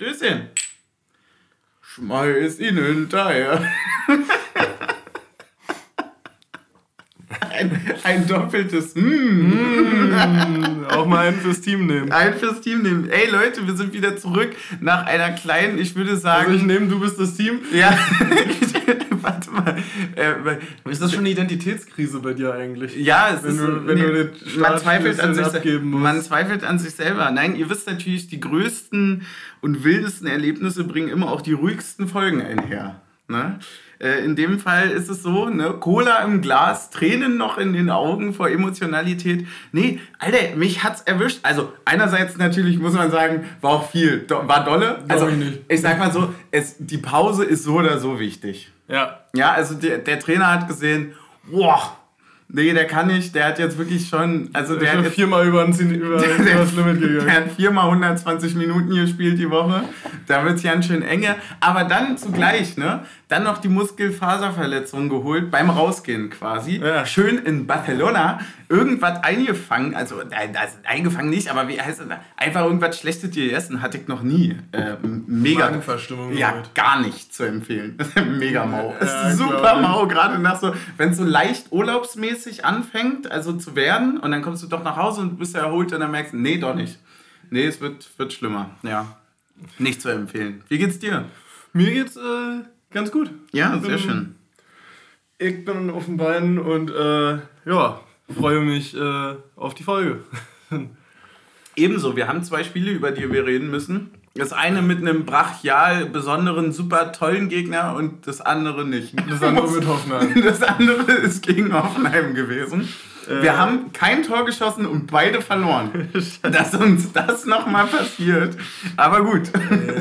Stößchen. Schmeiß ihn hinterher. ein, ein doppeltes mm. Auch mal ein fürs Team nehmen. Ein fürs Team nehmen. Ey Leute, wir sind wieder zurück nach einer kleinen, ich würde sagen. Also ich nehme, du bist das Team? Ja. Warte mal. Äh, ist das schon eine Identitätskrise bei dir eigentlich? Ja, es wenn ist. Du, wenn nee, du man, zweifelt an sich, man zweifelt an sich selber. Nein, ihr wisst natürlich, die größten und wildesten Erlebnisse bringen immer auch die ruhigsten Folgen einher. Ne? Äh, in dem Fall ist es so, ne, Cola im Glas, Tränen noch in den Augen vor Emotionalität. Nee, Alter, mich hat's erwischt. Also einerseits natürlich muss man sagen, war auch viel, war dolle. Also ich, ich sag mal so, es, die Pause ist so oder so wichtig. Ja. Ja, also der, der Trainer hat gesehen, boah, Nee, der kann nicht. Der hat jetzt wirklich schon. Also der, der hat viermal über, ein, über, der, über das Limit gegangen. Der hat viermal 120 Minuten gespielt die Woche. Da wird es ganz schön enge. Aber dann zugleich, ne? Dann noch die Muskelfaserverletzung geholt, beim Rausgehen quasi. Ja. Schön in Barcelona irgendwas eingefangen. Also, also eingefangen nicht, aber wie heißt das? Einfach irgendwas Schlechtes gegessen hatte ich noch nie. Äh, mega. Ja, damit. gar nicht zu empfehlen. mega mau. Ja, super mau, gerade nach so, wenn es so leicht urlaubsmäßig anfängt, also zu werden, und dann kommst du doch nach Hause und bist erholt und dann merkst du, nee, doch nicht. Nee, es wird, wird schlimmer. Ja. Nicht zu empfehlen. Wie geht's dir? Mir geht's äh, Ganz gut. Ja, bin, sehr schön. Ich bin auf den Beinen und äh, ja, freue mich äh, auf die Folge. Ebenso, wir haben zwei Spiele, über die wir reden müssen. Das eine mit einem brachial besonderen, super tollen Gegner und das andere nicht. Das andere mit Hoffenheim. Das andere ist gegen Hoffenheim gewesen. Äh, wir haben kein Tor geschossen und beide verloren. Dass uns das nochmal passiert. Aber gut.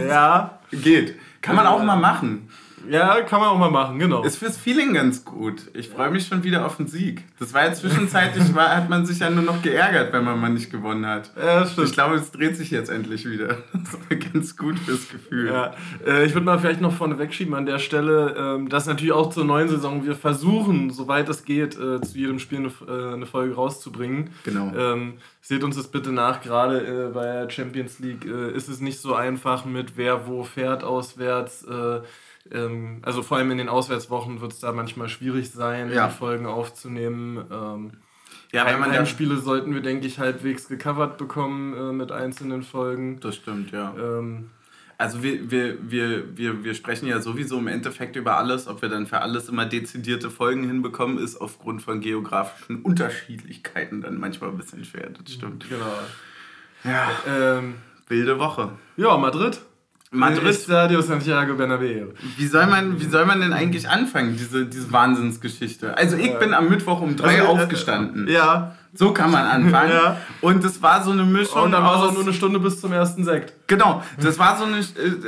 Ja. Geht. Kann man auch mal machen. Ja, kann man auch mal machen, genau. Ist fürs Feeling ganz gut. Ich freue mich schon wieder auf den Sieg. Das war ja zwischenzeitlich, war, hat man sich ja nur noch geärgert, wenn man mal nicht gewonnen hat. Ja, stimmt. Ich glaube, es dreht sich jetzt endlich wieder. Das war ganz gut fürs Gefühl. Ja, äh, ich würde mal vielleicht noch vorne wegschieben an der Stelle, ähm, dass natürlich auch zur neuen Saison wir versuchen, soweit es geht, äh, zu jedem Spiel eine, äh, Folge rauszubringen. Genau. Ähm, seht uns das bitte nach, gerade bei der Champions League ist es nicht so einfach mit wer wo fährt auswärts ähm, also vor allem in den Auswärtswochen wird es da manchmal schwierig sein, ja. die Folgen aufzunehmen. Ähm, ja, wenn man Heimspiele sollten wir, denke ich, halbwegs gecovert bekommen äh, mit einzelnen Folgen. Das stimmt, ja. Ähm, also wir, wir, wir, wir, wir sprechen ja sowieso im Endeffekt über alles. Ob wir dann für alles immer dezidierte Folgen hinbekommen, ist aufgrund von geografischen Unterschiedlichkeiten dann manchmal ein bisschen schwer. Das stimmt. Genau. Ja. Ähm, wilde Woche. Ja, Madrid. Madrid. Stadio Santiago Bernabeu. Wie soll man, wie soll man denn eigentlich anfangen, diese, diese Wahnsinnsgeschichte? Also ich bin am Mittwoch um drei also, aufgestanden. Ja. So kann man anfangen. ja. Und es war so eine Mischung. Und dann war es auch nur eine Stunde bis zum ersten Sekt. Genau. Das war so eine,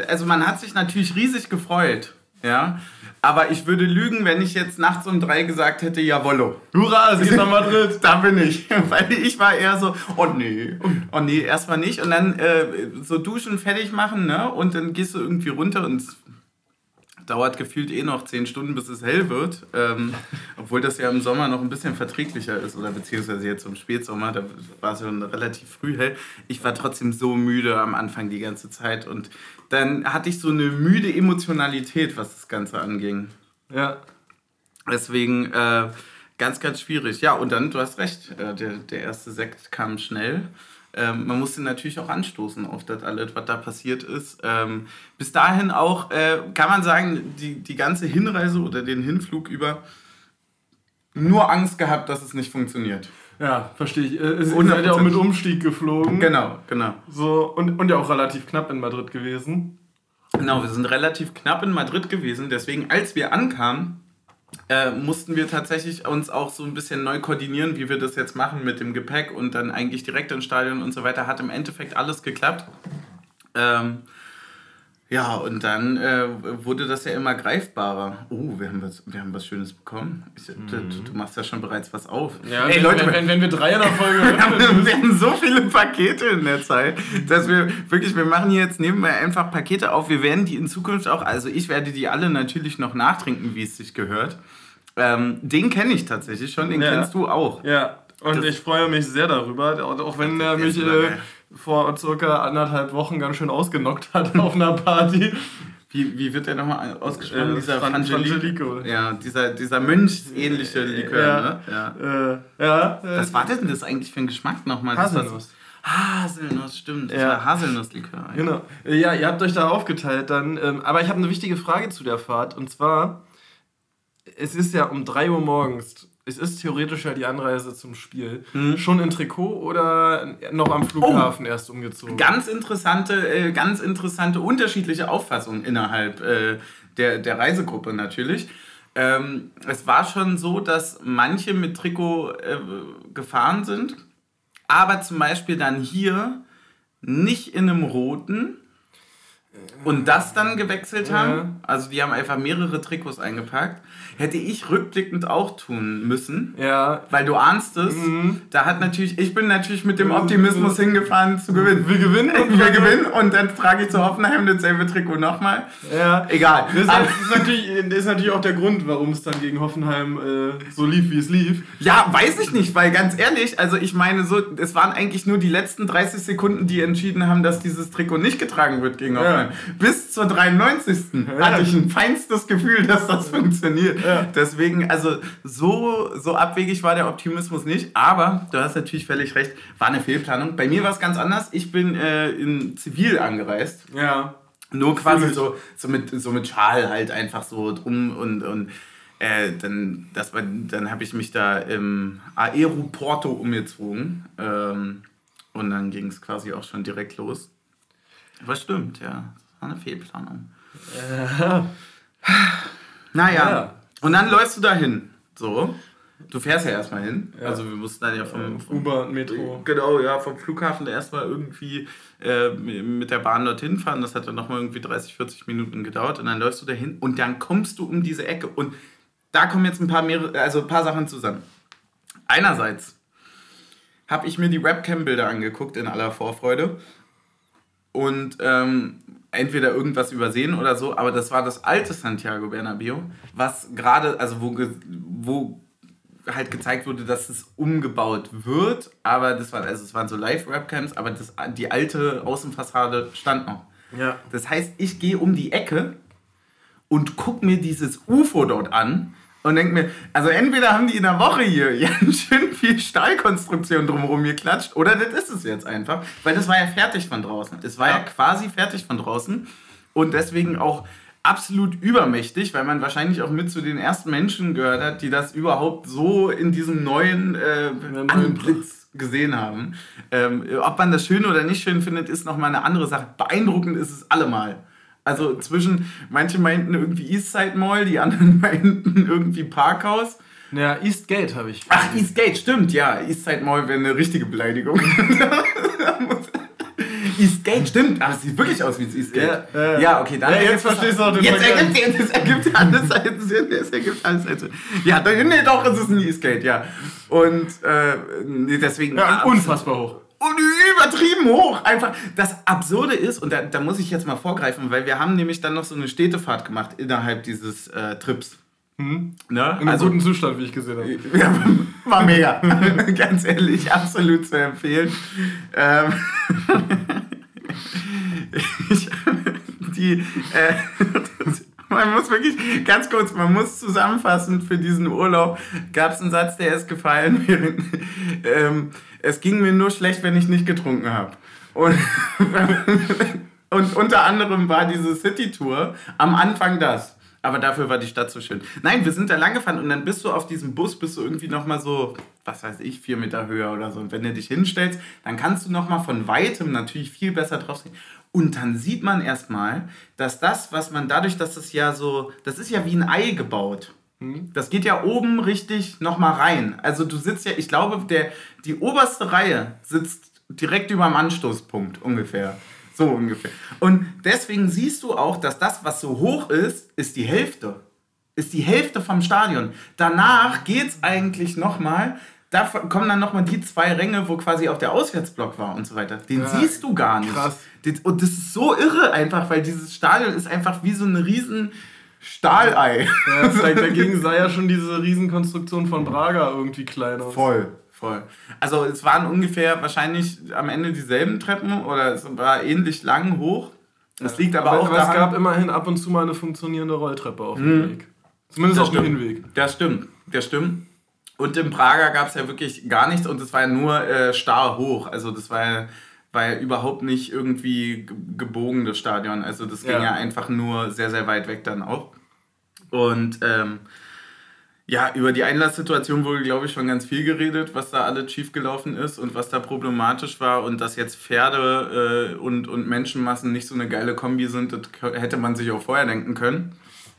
also man hat sich natürlich riesig gefreut. Ja. Aber ich würde lügen, wenn ich jetzt nachts um drei gesagt hätte, jawollo. Hurra, es geht nach Madrid. da bin ich. Weil ich war eher so, oh nee, oh nee, erstmal nicht. Und dann äh, so duschen, fertig machen, ne? Und dann gehst du irgendwie runter und dauert gefühlt eh noch zehn Stunden, bis es hell wird. Ähm, obwohl das ja im Sommer noch ein bisschen verträglicher ist, oder beziehungsweise jetzt im Spätsommer, da war es schon relativ früh hell. Ich war trotzdem so müde am Anfang die ganze Zeit und dann hatte ich so eine müde Emotionalität, was das Ganze anging. Ja. Deswegen äh, ganz, ganz schwierig. Ja, und dann, du hast recht, äh, der, der erste Sekt kam schnell. Ähm, man musste natürlich auch anstoßen auf das alles, was da passiert ist. Ähm, bis dahin auch, äh, kann man sagen, die, die ganze Hinreise oder den Hinflug über nur Angst gehabt, dass es nicht funktioniert. Ja, verstehe ich. Äh, es seid ja auch mit Umstieg geflogen. Genau, genau. So, und, und ja auch relativ knapp in Madrid gewesen. Genau, wir sind relativ knapp in Madrid gewesen. Deswegen, als wir ankamen, äh, mussten wir tatsächlich uns auch so ein bisschen neu koordinieren, wie wir das jetzt machen mit dem Gepäck und dann eigentlich direkt ins Stadion und so weiter. Hat im Endeffekt alles geklappt. Ähm, ja, und dann äh, wurde das ja immer greifbarer. Oh, wir haben was, wir haben was Schönes bekommen. Ich, mhm. du, du, machst ja schon bereits was auf. Ja, Ey, wenn, Leute, wenn, wenn, wenn, wir drei in der Folge haben, wir haben so viele Pakete in der Zeit, dass wir wirklich, wir machen hier jetzt nebenbei einfach Pakete auf. Wir werden die in Zukunft auch, also ich werde die alle natürlich noch nachtrinken, wie es sich gehört. Ähm, den kenne ich tatsächlich schon, den ja. kennst du auch. Ja, und das ich freue mich sehr darüber, auch wenn er mich... Äh, vor circa anderthalb Wochen ganz schön ausgenockt hat auf einer Party. Wie, wie wird der nochmal ausgesprochen? Äh, dieser Fran Frangelico. Ja, dieser, dieser mönchsähnliche Likör, ja, ne? Ja. Äh, ja. Was war denn das eigentlich für ein Geschmack nochmal? Haselnuss. Haselnuss, stimmt. Das ja. Haselnusslikör. Genau. Ja, ihr habt euch da aufgeteilt dann. Ähm, aber ich habe eine wichtige Frage zu der Fahrt. Und zwar, es ist ja um 3 Uhr morgens es ist theoretisch ja die Anreise zum Spiel. Mhm. Schon in Trikot oder noch am Flughafen oh. erst umgezogen? Ganz interessante, äh, ganz interessante unterschiedliche Auffassungen innerhalb äh, der, der Reisegruppe natürlich. Ähm, es war schon so, dass manche mit Trikot äh, gefahren sind, aber zum Beispiel dann hier nicht in einem roten und das dann gewechselt haben. Ja. Also die haben einfach mehrere Trikots eingepackt hätte ich rückblickend auch tun müssen. Ja. Weil du ahnst es. Mhm. Da hat natürlich, ich bin natürlich mit dem Optimismus hingefahren zu gewinnen. Wir gewinnen und wir gewinnen und dann trage ich zu Hoffenheim dasselbe Trikot nochmal. Ja. Egal. Das ist, das ist, natürlich, ist natürlich auch der Grund, warum es dann gegen Hoffenheim äh, so lief, wie es lief. Ja, weiß ich nicht, weil ganz ehrlich, also ich meine so, es waren eigentlich nur die letzten 30 Sekunden, die entschieden haben, dass dieses Trikot nicht getragen wird gegen Hoffenheim. Ja. Bis zur 93. Ja. hatte ich ein feinstes Gefühl, dass das funktioniert. Ja. Deswegen, also so, so abwegig war der Optimismus nicht, aber du hast natürlich völlig recht, war eine Fehlplanung. Bei mir war es ganz anders. Ich bin äh, in Zivil angereist. Ja. Nur quasi so, so, mit, so mit Schal halt einfach so drum und, und äh, dann, dann habe ich mich da im Aeroporto umgezogen. Ähm, und dann ging es quasi auch schon direkt los. Was stimmt, ja. Das war eine Fehlplanung. Äh. Naja. Ja. Und dann läufst du dahin. So. Du fährst ja erstmal hin. Ja. Also wir mussten dann ja vom, vom Uber und Metro. Genau, ja, vom Flughafen erstmal irgendwie äh, mit der Bahn dorthin fahren. Das hat dann nochmal irgendwie 30, 40 Minuten gedauert. Und dann läufst du dahin und dann kommst du um diese Ecke. Und da kommen jetzt ein paar, mehr, also ein paar Sachen zusammen. Einerseits habe ich mir die Webcam-Bilder angeguckt in aller Vorfreude. Und ähm, entweder irgendwas übersehen oder so, aber das war das alte Santiago Bernabéu, was gerade, also wo, wo halt gezeigt wurde, dass es umgebaut wird, aber das war, also es waren so Live-Webcams, aber das, die alte Außenfassade stand noch. Ja. Das heißt, ich gehe um die Ecke und gucke mir dieses UFO dort an und denke mir, also entweder haben die in der Woche hier ganz schön viel Stahlkonstruktion drumherum geklatscht oder das ist es jetzt einfach, weil das war ja fertig von draußen. Es war ja, ja quasi fertig von draußen und deswegen auch absolut übermächtig, weil man wahrscheinlich auch mit zu den ersten Menschen gehört hat, die das überhaupt so in diesem neuen äh, Antlitz gesehen haben. Ähm, ob man das schön oder nicht schön findet, ist nochmal eine andere Sache. Beeindruckend ist es allemal. Also zwischen, manche meinten irgendwie Eastside Mall, die anderen meinten irgendwie Parkhaus. Ja, Eastgate habe ich. Ach, Eastgate, stimmt, ja. Eastside Mall wäre eine richtige Beleidigung. Eastgate, stimmt. Aber es sieht wirklich aus wie das Eastgate. Ja, äh, ja okay, dann. Ja, jetzt verstehst du auch den Jetzt ergibt es ergibt alles Sinn. Es ergibt alles Sinn. Ja, nee, doch, es ist ein Eastgate, ja. Und äh, deswegen. Ja, unfassbar hoch übertrieben hoch. Einfach das Absurde ist, und da, da, muss ich jetzt mal vorgreifen, weil wir haben nämlich dann noch so eine Städtefahrt gemacht innerhalb dieses äh, Trips. Mhm. Ne? In einem also, guten Zustand, wie ich gesehen habe. Ja, war mega. Ganz ehrlich, absolut zu empfehlen. Ähm, ich, die, äh, man muss wirklich, ganz kurz, man muss zusammenfassen für diesen Urlaub, gab es einen Satz, der ist gefallen. ähm, es ging mir nur schlecht, wenn ich nicht getrunken habe. Und, und unter anderem war diese City-Tour am Anfang das. Aber dafür war die Stadt so schön. Nein, wir sind da lang gefahren und dann bist du auf diesem Bus, bist du irgendwie nochmal so, was weiß ich, vier Meter höher oder so. Und wenn du dich hinstellst, dann kannst du nochmal von weitem natürlich viel besser drauf sehen. Und dann sieht man erstmal, dass das, was man dadurch, dass das ja so, das ist ja wie ein Ei gebaut. Mhm. Das geht ja oben richtig nochmal rein. Also du sitzt ja, ich glaube, der, die oberste Reihe sitzt direkt über dem Anstoßpunkt ungefähr. So ungefähr. Und deswegen siehst du auch, dass das, was so hoch ist, ist die Hälfte. Ist die Hälfte vom Stadion. Danach geht es eigentlich nochmal. Da kommen dann nochmal die zwei Ränge, wo quasi auch der Auswärtsblock war und so weiter. Den ja, siehst du gar nicht. Krass. Und das ist so irre einfach, weil dieses Stadion ist einfach wie so eine riesen Stahlei. Ja, dagegen sei ja schon diese Riesenkonstruktion von Braga irgendwie kleiner. Voll, Voll. Also es waren ungefähr wahrscheinlich am Ende dieselben Treppen oder es war ähnlich lang hoch. Das liegt aber, aber auch aber daran, es gab immerhin ab und zu mal eine funktionierende Rolltreppe auf dem mhm. Weg. Zumindest das auf dem Hinweg. Das stimmt, das stimmt. Und im Prager gab es ja wirklich gar nichts und es war ja nur äh, starr hoch. Also das war ja, war ja überhaupt nicht irgendwie gebogen, das Stadion. Also das ging ja, ja einfach nur sehr, sehr weit weg dann auch. Und ähm, ja, über die Einlasssituation wurde, glaube ich, schon ganz viel geredet, was da alles schiefgelaufen ist und was da problematisch war und dass jetzt Pferde äh, und, und Menschenmassen nicht so eine geile Kombi sind, das hätte man sich auch vorher denken können.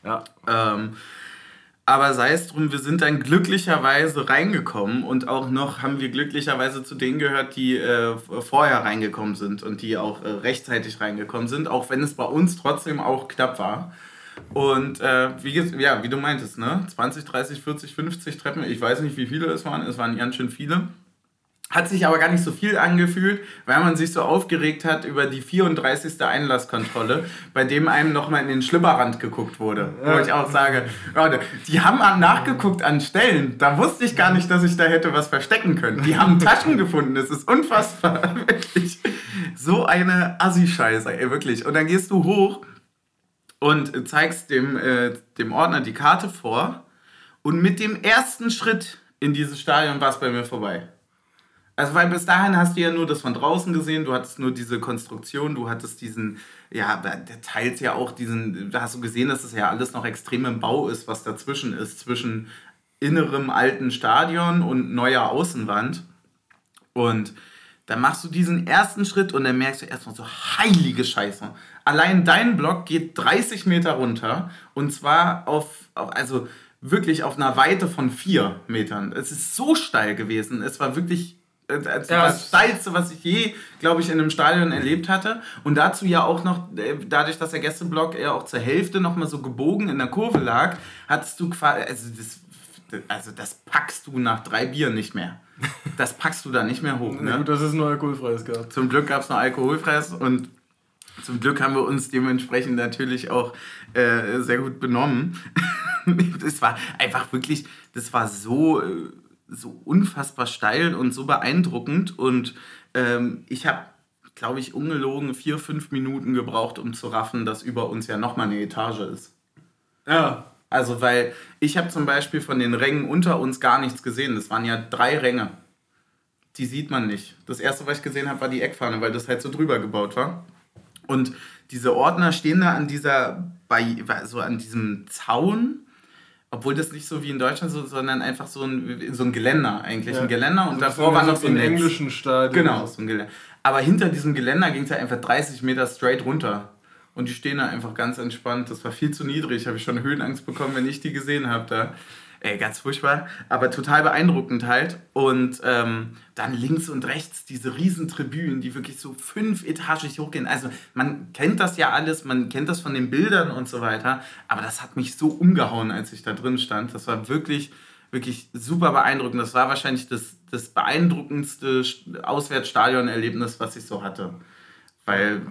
Ja. Ähm, aber sei es drum, wir sind dann glücklicherweise reingekommen und auch noch haben wir glücklicherweise zu denen gehört, die äh, vorher reingekommen sind und die auch äh, rechtzeitig reingekommen sind, auch wenn es bei uns trotzdem auch knapp war. Und äh, wie, ja, wie du meintest, ne? 20, 30, 40, 50 Treppen, ich weiß nicht, wie viele es waren, es waren ganz schön viele. Hat sich aber gar nicht so viel angefühlt, weil man sich so aufgeregt hat über die 34. Einlasskontrolle, bei dem einem nochmal in den Schlipperrand geguckt wurde. Wo ich auch sage, Leute, die haben nachgeguckt an Stellen, da wusste ich gar nicht, dass ich da hätte was verstecken können. Die haben Taschen gefunden, das ist unfassbar, wirklich. So eine Assi-Scheiße, ey, wirklich. Und dann gehst du hoch und zeigst dem, äh, dem Ordner die Karte vor und mit dem ersten Schritt in dieses Stadion war es bei mir vorbei. Also, weil bis dahin hast du ja nur das von draußen gesehen, du hattest nur diese Konstruktion, du hattest diesen, ja, der teilt ja auch diesen, da hast du gesehen, dass das ja alles noch extrem im Bau ist, was dazwischen ist, zwischen innerem alten Stadion und neuer Außenwand. Und dann machst du diesen ersten Schritt und dann merkst du erstmal so, heilige Scheiße. Allein dein Block geht 30 Meter runter und zwar auf, auf also wirklich auf einer Weite von 4 Metern. Es ist so steil gewesen. Es war wirklich äh, also ja. das Steilste, was ich je, glaube ich, in einem Stadion erlebt hatte. Und dazu ja auch noch, äh, dadurch, dass der Gästeblock ja auch zur Hälfte nochmal so gebogen in der Kurve lag, hattest du quasi, also das, also das packst du nach drei Bier nicht mehr. Das packst du da nicht mehr hoch. Ne? gut, dass es nur alkoholfreies gab. Zum Glück gab es nur alkoholfreies und zum Glück haben wir uns dementsprechend natürlich auch äh, sehr gut benommen. Es war einfach wirklich, das war so, äh, so unfassbar steil und so beeindruckend. Und ähm, ich habe, glaube ich, ungelogen vier, fünf Minuten gebraucht, um zu raffen, dass über uns ja nochmal eine Etage ist. Ja. Also, weil ich habe zum Beispiel von den Rängen unter uns gar nichts gesehen. Das waren ja drei Ränge. Die sieht man nicht. Das erste, was ich gesehen habe, war die Eckfahne, weil das halt so drüber gebaut war. Und diese Ordner stehen da an dieser, bei, so an diesem Zaun, obwohl das nicht so wie in Deutschland so, sondern einfach so ein, so ein Geländer eigentlich, ja. ein Geländer und so davor war noch so ein englischen Stadion. Genau, so ein Geländer. Aber hinter diesem Geländer ging es ja einfach 30 Meter straight runter. Und die stehen da einfach ganz entspannt. Das war viel zu niedrig. Habe ich schon Höhenangst bekommen, wenn ich die gesehen habe da. Ey, ganz furchtbar, aber total beeindruckend halt. Und ähm, dann links und rechts diese Riesentribünen, die wirklich so fünf Etagen hochgehen. Also man kennt das ja alles, man kennt das von den Bildern und so weiter. Aber das hat mich so umgehauen, als ich da drin stand. Das war wirklich, wirklich super beeindruckend. Das war wahrscheinlich das, das beeindruckendste Auswärtsstadionerlebnis, was ich so hatte. Weil,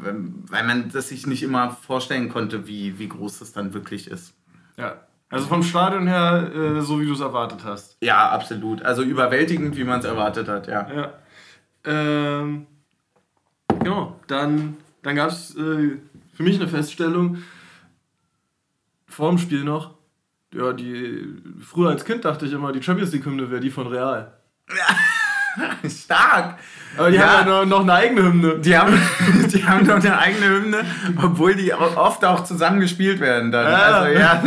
weil man das sich nicht immer vorstellen konnte, wie, wie groß das dann wirklich ist. Ja, also vom Stadion her, äh, so wie du es erwartet hast. Ja, absolut. Also überwältigend, wie man es erwartet hat, ja. Ja. Ähm, genau, dann, dann gab es äh, für mich eine Feststellung vor dem Spiel noch. Ja, die früher als Kind dachte ich immer, die Champions League-Hymne wäre die von Real. Stark. Aber die ja. haben ja noch eine eigene Hymne. Die haben, die haben noch eine eigene Hymne, obwohl die oft auch zusammen gespielt werden dann. Ja. Also ja.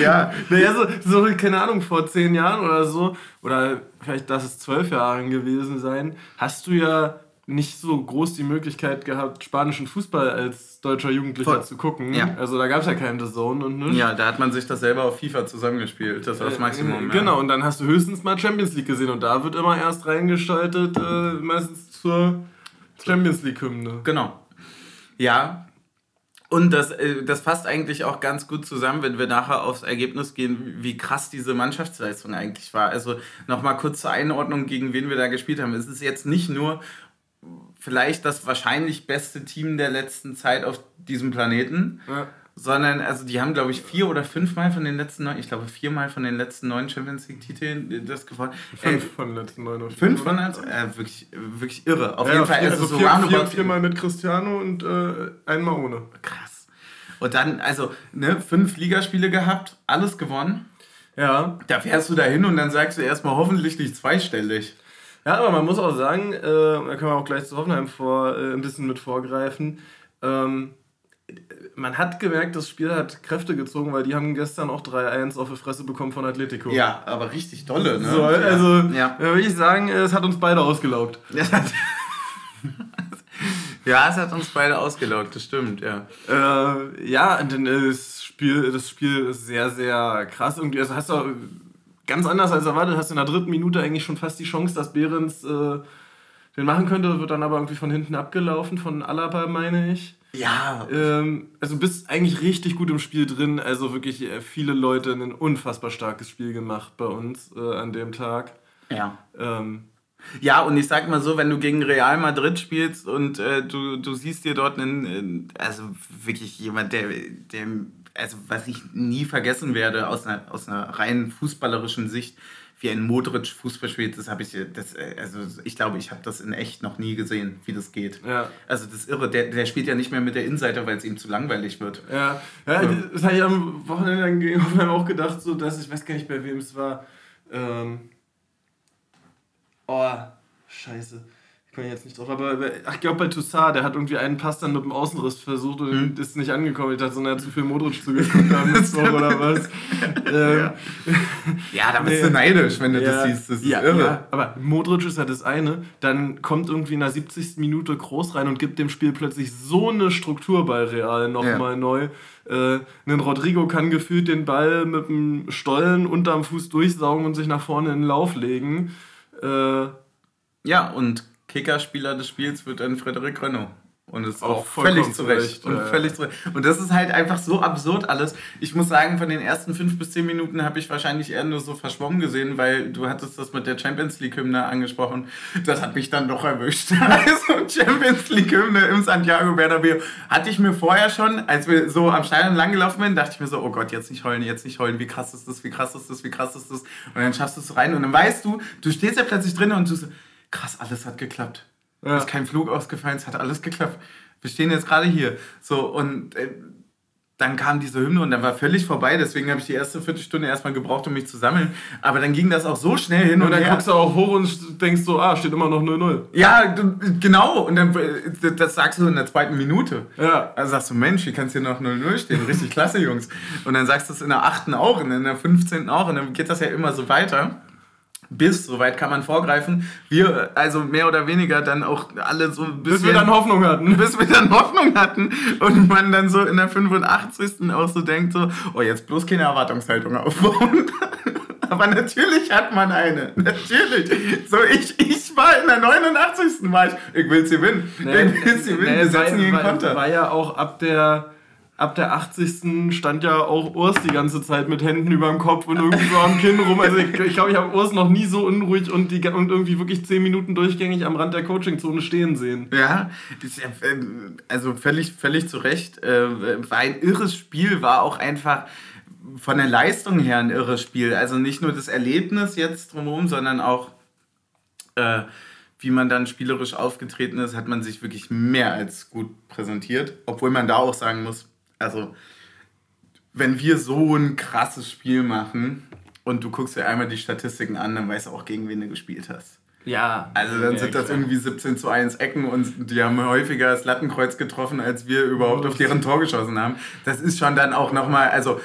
ja. Naja, so, so, keine Ahnung, vor zehn Jahren oder so, oder vielleicht lass es zwölf Jahre gewesen sein, hast du ja nicht so groß die Möglichkeit gehabt, spanischen Fußball als deutscher Jugendlicher Voll. zu gucken. Ja. Also da gab es ja keinen The Zone und nichts. Ja, da hat man sich das selber auf FIFA zusammengespielt. Das war das äh, Maximum. Äh, genau, und dann hast du höchstens mal Champions League gesehen und da wird immer erst reingeschaltet, äh, meistens zur Champions League-Hymne. Genau. Ja. Und das, äh, das fasst eigentlich auch ganz gut zusammen, wenn wir nachher aufs Ergebnis gehen, wie krass diese Mannschaftsleistung eigentlich war. Also nochmal kurz zur Einordnung, gegen wen wir da gespielt haben. Es ist jetzt nicht nur vielleicht das wahrscheinlich beste Team der letzten Zeit auf diesem Planeten. Ja. sondern also die haben, glaube ich, vier oder fünfmal von den letzten neun, ich glaube viermal von den letzten neun Champions League-Titeln äh, das gewonnen. Fünf äh, von den letzten neun. Oder fünf von den äh, wirklich, wirklich irre. Auf ja, jeden Fall. Vier, also, so vier, vier, viermal mit Cristiano und äh, einmal ohne. Krass. Und dann, also, ne, fünf Ligaspiele gehabt, alles gewonnen. Ja. Da fährst du da hin und dann sagst du erstmal hoffentlich nicht zweistellig. Ja, aber man muss auch sagen, äh, da können wir auch gleich zu Hoffenheim vor, äh, ein bisschen mit vorgreifen. Ähm, man hat gemerkt, das Spiel hat Kräfte gezogen, weil die haben gestern auch 3-1 auf die Fresse bekommen von Atletico. Ja, aber richtig dolle, ne? So, also, ja. würde ich sagen, es hat uns beide ausgelaugt. ja, es hat uns beide ausgelaugt, das stimmt, ja. Äh, ja, denn das Spiel, das Spiel ist sehr, sehr krass. Irgendwie, also hast du ganz anders als erwartet, hast du in der dritten Minute eigentlich schon fast die Chance, dass Behrens äh, den machen könnte, wird dann aber irgendwie von hinten abgelaufen, von Alaba, meine ich. Ja. Ähm, also bist eigentlich richtig gut im Spiel drin. Also wirklich äh, viele Leute ein unfassbar starkes Spiel gemacht bei uns äh, an dem Tag. Ja. Ähm, ja, und ich sag mal so, wenn du gegen Real Madrid spielst und äh, du, du siehst dir dort einen, also wirklich jemand, der, der, also was ich nie vergessen werde aus einer, aus einer rein fußballerischen Sicht, wie ein Modric Fußball spielt, das habe ich, das, also ich glaube, ich habe das in echt noch nie gesehen, wie das geht. Ja. Also das ist irre, der, der spielt ja nicht mehr mit der Insider, weil es ihm zu langweilig wird. Ja, ja so. das habe ich am Wochenende gegen Hoffenheim auch gedacht, so dass ich weiß gar nicht, bei wem es war. Ähm oh, scheiße komme jetzt nicht drauf, aber ach, ich glaube bei Toussaint, der hat irgendwie einen Pass dann mit dem Außenriss versucht und hm. ist nicht angekommen. Ich dachte, so, er hat zu viel Modric zugeguckt haben oder was. ähm, ja. ja, da bist nee. du neidisch, wenn du ja. das siehst. Das ist ja, irre. Ja, aber Modric ist ja das eine. Dann kommt irgendwie in der 70. Minute Groß rein und gibt dem Spiel plötzlich so eine Struktur bei Real nochmal ja. neu. Äh, ein Rodrigo kann gefühlt den Ball mit dem Stollen unterm Fuß durchsaugen und sich nach vorne in den Lauf legen. Äh, ja, und Kickerspieler des Spiels wird dann Frederik Renault. Und ist auch, auch völlig zurecht. Und, völlig zurecht. und das ist halt einfach so absurd alles. Ich muss sagen, von den ersten fünf bis zehn Minuten habe ich wahrscheinlich eher nur so verschwommen gesehen, weil du hattest das mit der Champions League-Hymne angesprochen. Das hat mich dann doch erwischt. also Champions League-Hymne im Santiago Bernabeu hatte ich mir vorher schon, als wir so am Stadion langgelaufen sind, dachte ich mir so, oh Gott, jetzt nicht heulen, jetzt nicht heulen. Wie krass ist das, wie krass ist das, wie krass ist das? Und dann schaffst du es rein und dann weißt du, du stehst ja plötzlich drin und du so, krass, alles hat geklappt. Ja. Ist kein Flug ausgefallen, es hat alles geklappt. Wir stehen jetzt gerade hier. So, und äh, dann kam diese Hymne und dann war völlig vorbei. Deswegen habe ich die erste Viertelstunde erstmal gebraucht, um mich zu sammeln. Aber dann ging das auch so schnell hin und, und dann her. guckst du auch hoch und denkst so, ah, steht immer noch 0-0. Ja, genau. Und dann, das sagst du in der zweiten Minute. Ja. Also sagst du, Mensch, wie kann es hier noch 0-0 stehen? Richtig klasse, Jungs. Und dann sagst du es in der achten auch und in der 15. auch. Und dann geht das ja immer so weiter bis, soweit kann man vorgreifen, wir also mehr oder weniger dann auch alle so ein bisschen... Bis wir dann Hoffnung hatten. Bis wir dann Hoffnung hatten und man dann so in der 85. auch so denkt so, oh jetzt bloß keine Erwartungshaltung aufbauen. Aber natürlich hat man eine. Natürlich. So, ich, ich war in der 89. war ich, ich will sie gewinnen. Nee, ich will sie gewinnen. Nee, wir setzen war, Konter. War ja auch ab der ab der 80. stand ja auch Urs die ganze Zeit mit Händen über dem Kopf und irgendwie so am Kinn rum. Also ich glaube, ich, glaub, ich habe Urs noch nie so unruhig und, die, und irgendwie wirklich 10 Minuten durchgängig am Rand der Coachingzone stehen sehen. Ja, also völlig, völlig zu Recht. Äh, war ein irres Spiel, war auch einfach von der Leistung her ein irres Spiel. Also nicht nur das Erlebnis jetzt drumherum, sondern auch äh, wie man dann spielerisch aufgetreten ist, hat man sich wirklich mehr als gut präsentiert. Obwohl man da auch sagen muss, also wenn wir so ein krasses Spiel machen und du guckst dir einmal die Statistiken an, dann weißt du auch, gegen wen du gespielt hast. Ja. Also dann ja, sind das klar. irgendwie 17 zu 1 Ecken und die haben häufiger das Lattenkreuz getroffen, als wir überhaupt auf deren Tor geschossen haben. Das ist schon dann auch nochmal, also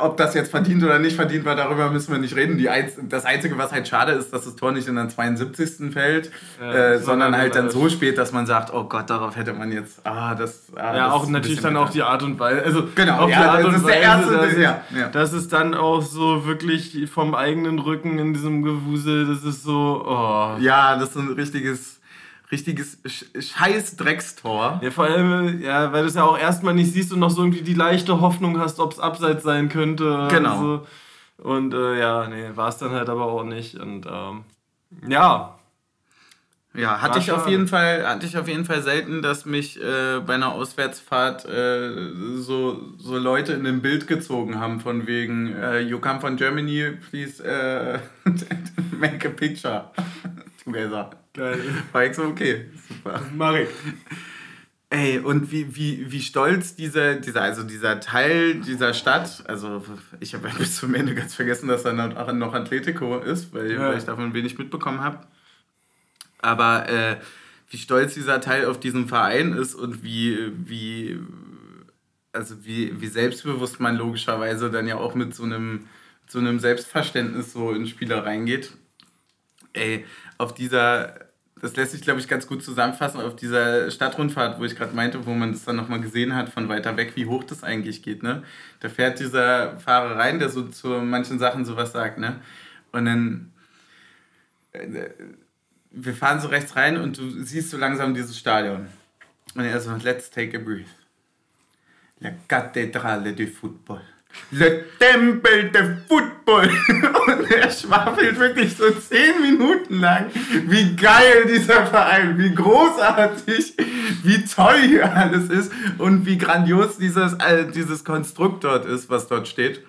ob das jetzt verdient oder nicht verdient war, darüber müssen wir nicht reden. Die Einz das Einzige, was halt schade ist, dass das Tor nicht in der 72. fällt, ja, äh, sondern halt dann so spät, dass man sagt, oh Gott, darauf hätte man jetzt, ah, das... Ah, ja, das auch natürlich dann auch die Art und Weise, also genau, auch ja, die Art das und ist Weise, der erste, dass, ja, ja. das ist dann auch so wirklich vom eigenen Rücken in diesem Gewusel, das ist so, oh. Ja, das ist ein richtiges richtiges scheiß Dreckstor. Ja, vor allem, ja, weil du es ja auch erstmal nicht siehst und noch so irgendwie die leichte Hoffnung hast, ob es abseits sein könnte. Genau. Also, und äh, ja, nee, war es dann halt aber auch nicht. Und ähm, ja. Ja, hatte ich auf jeden Fall, hatte ich auf jeden Fall selten, dass mich äh, bei einer Auswärtsfahrt äh, so, so Leute in ein Bild gezogen haben von wegen äh, You come from Germany, please äh, make a picture together. Geil. War ich so, okay, super. Marek. Ey, und wie, wie, wie stolz dieser, dieser, also dieser Teil dieser Stadt, also ich habe bis zum Ende ganz vergessen, dass da noch Atletico ist, weil, ja. weil ich davon wenig mitbekommen habe. Aber äh, wie stolz dieser Teil auf diesen Verein ist und wie, wie, also wie, wie selbstbewusst man logischerweise dann ja auch mit so einem, so einem Selbstverständnis so in Spiele reingeht. Ey, auf dieser das lässt sich, glaube ich, ganz gut zusammenfassen auf dieser Stadtrundfahrt, wo ich gerade meinte, wo man das dann nochmal gesehen hat von weiter weg, wie hoch das eigentlich geht. Ne? Da fährt dieser Fahrer rein, der so zu manchen Sachen sowas sagt. Ne? Und dann, äh, wir fahren so rechts rein und du siehst so langsam dieses Stadion. Und er so, let's take a breath. La Cattedrale du Football. Le Tempel de Football. Und er schwafelt wirklich so zehn Minuten lang, wie geil dieser Verein, wie großartig, wie toll hier alles ist und wie grandios dieses, äh, dieses Konstrukt dort ist, was dort steht.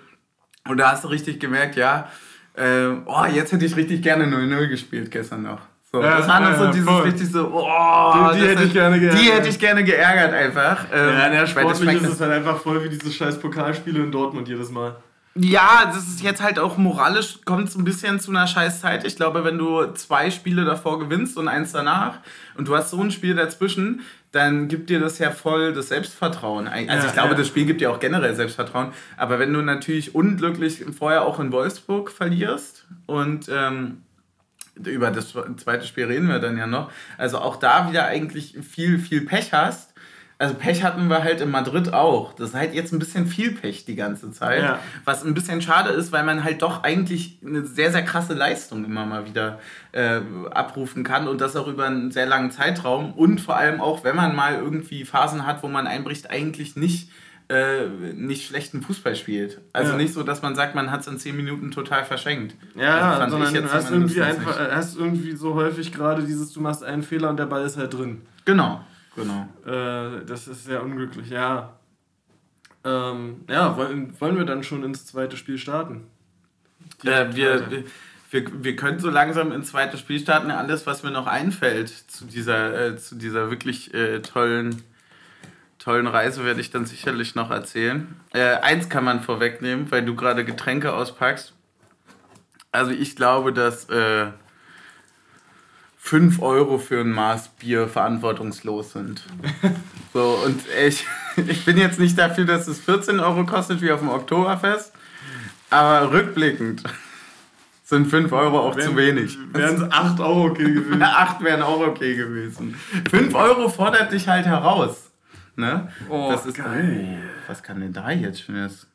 Und da hast du richtig gemerkt, ja, äh, oh, jetzt hätte ich richtig gerne 0-0 gespielt gestern noch. So, ja, das war dann ja, so dieses voll. richtig so, oh, die, die hätte ich gerne geärgert. Die hätte ich gerne geärgert einfach. Ähm, ja, der sportlich ist es halt einfach voll wie diese scheiß Pokalspiele in Dortmund jedes Mal. Ja, das ist jetzt halt auch moralisch, kommt es ein bisschen zu einer scheiß Zeit. Ich glaube, wenn du zwei Spiele davor gewinnst und eins danach und du hast so ein Spiel dazwischen, dann gibt dir das ja voll das Selbstvertrauen. Also ja, ich glaube, ja. das Spiel gibt dir auch generell Selbstvertrauen. Aber wenn du natürlich unglücklich vorher auch in Wolfsburg verlierst und ähm, über das zweite Spiel reden wir dann ja noch. Also auch da wieder eigentlich viel, viel Pech hast. Also Pech hatten wir halt in Madrid auch. Das ist halt jetzt ein bisschen viel Pech die ganze Zeit. Ja. Was ein bisschen schade ist, weil man halt doch eigentlich eine sehr, sehr krasse Leistung immer mal wieder äh, abrufen kann und das auch über einen sehr langen Zeitraum. Und vor allem auch, wenn man mal irgendwie Phasen hat, wo man einbricht, eigentlich nicht äh, nicht schlechten Fußball spielt. Also ja. nicht so, dass man sagt, man hat es in 10 Minuten total verschenkt. Ja, also sondern du hast irgendwie, einfach, hast irgendwie so häufig gerade dieses, du machst einen Fehler und der Ball ist halt drin. Genau, genau. Äh, das ist sehr unglücklich, ja. Ähm, ja, wollen, wollen wir dann schon ins zweite Spiel starten? Äh, wir, wir, wir können so langsam ins zweite Spiel starten. Alles, was mir noch einfällt zu dieser, äh, zu dieser wirklich äh, tollen tollen Reise werde ich dann sicherlich noch erzählen. Äh, eins kann man vorwegnehmen, weil du gerade Getränke auspackst. Also ich glaube, dass äh, 5 Euro für ein Maß Bier verantwortungslos sind. so, und ich, ich bin jetzt nicht dafür, dass es 14 Euro kostet wie auf dem Oktoberfest, aber rückblickend sind 5 Euro auch wären, zu wenig. Wären es 8 Euro okay gewesen. 8 wären auch okay gewesen. 5 Euro fordert dich halt heraus. Ne? Oh, das ist geil. Oh, was kann denn da jetzt Schönes?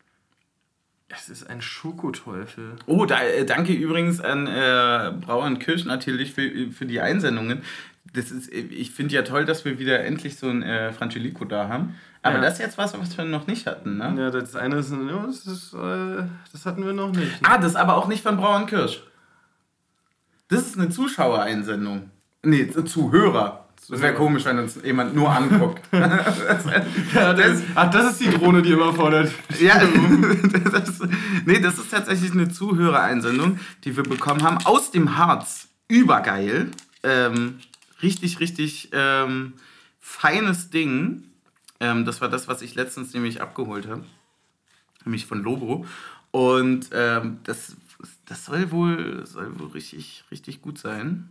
Es ist ein Schokoteufel. Oh, da, äh, danke übrigens an äh, Brauer Kirsch natürlich für, für die Einsendungen. Das ist, ich finde ja toll, dass wir wieder endlich so ein äh, Frangelico da haben. Aber ja. das ist jetzt was, was wir noch nicht hatten, ne? Ja, das eine ist, das, ist äh, das hatten wir noch nicht. Ne? Ah, das ist aber auch nicht von Brauer Kirsch. Das ist eine Zuschauereinsendung. Nee, Zuhörer. Das wäre komisch, wenn uns jemand nur anguckt. das, ja, das, ach, das ist die Drohne, die immer fordert. ja, das, nee, das ist tatsächlich eine Zuhörereinsendung, die wir bekommen haben aus dem Harz. Übergeil. Ähm, richtig, richtig ähm, feines Ding. Ähm, das war das, was ich letztens nämlich abgeholt habe. Nämlich von Lobo. Und ähm, das, das soll wohl, soll wohl richtig, richtig gut sein.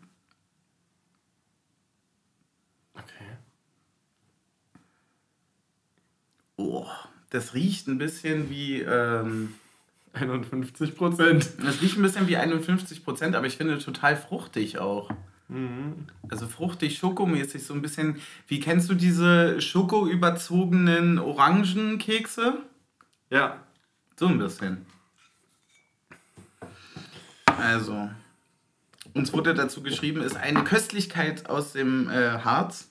Oh, das riecht ein bisschen wie. Ähm, 51 Prozent. Das riecht ein bisschen wie 51 Prozent, aber ich finde total fruchtig auch. Mhm. Also fruchtig, schokomäßig, so ein bisschen. Wie kennst du diese schokoüberzogenen Orangenkekse? Ja. So ein bisschen. Also, uns wurde dazu geschrieben, ist eine Köstlichkeit aus dem äh, Harz.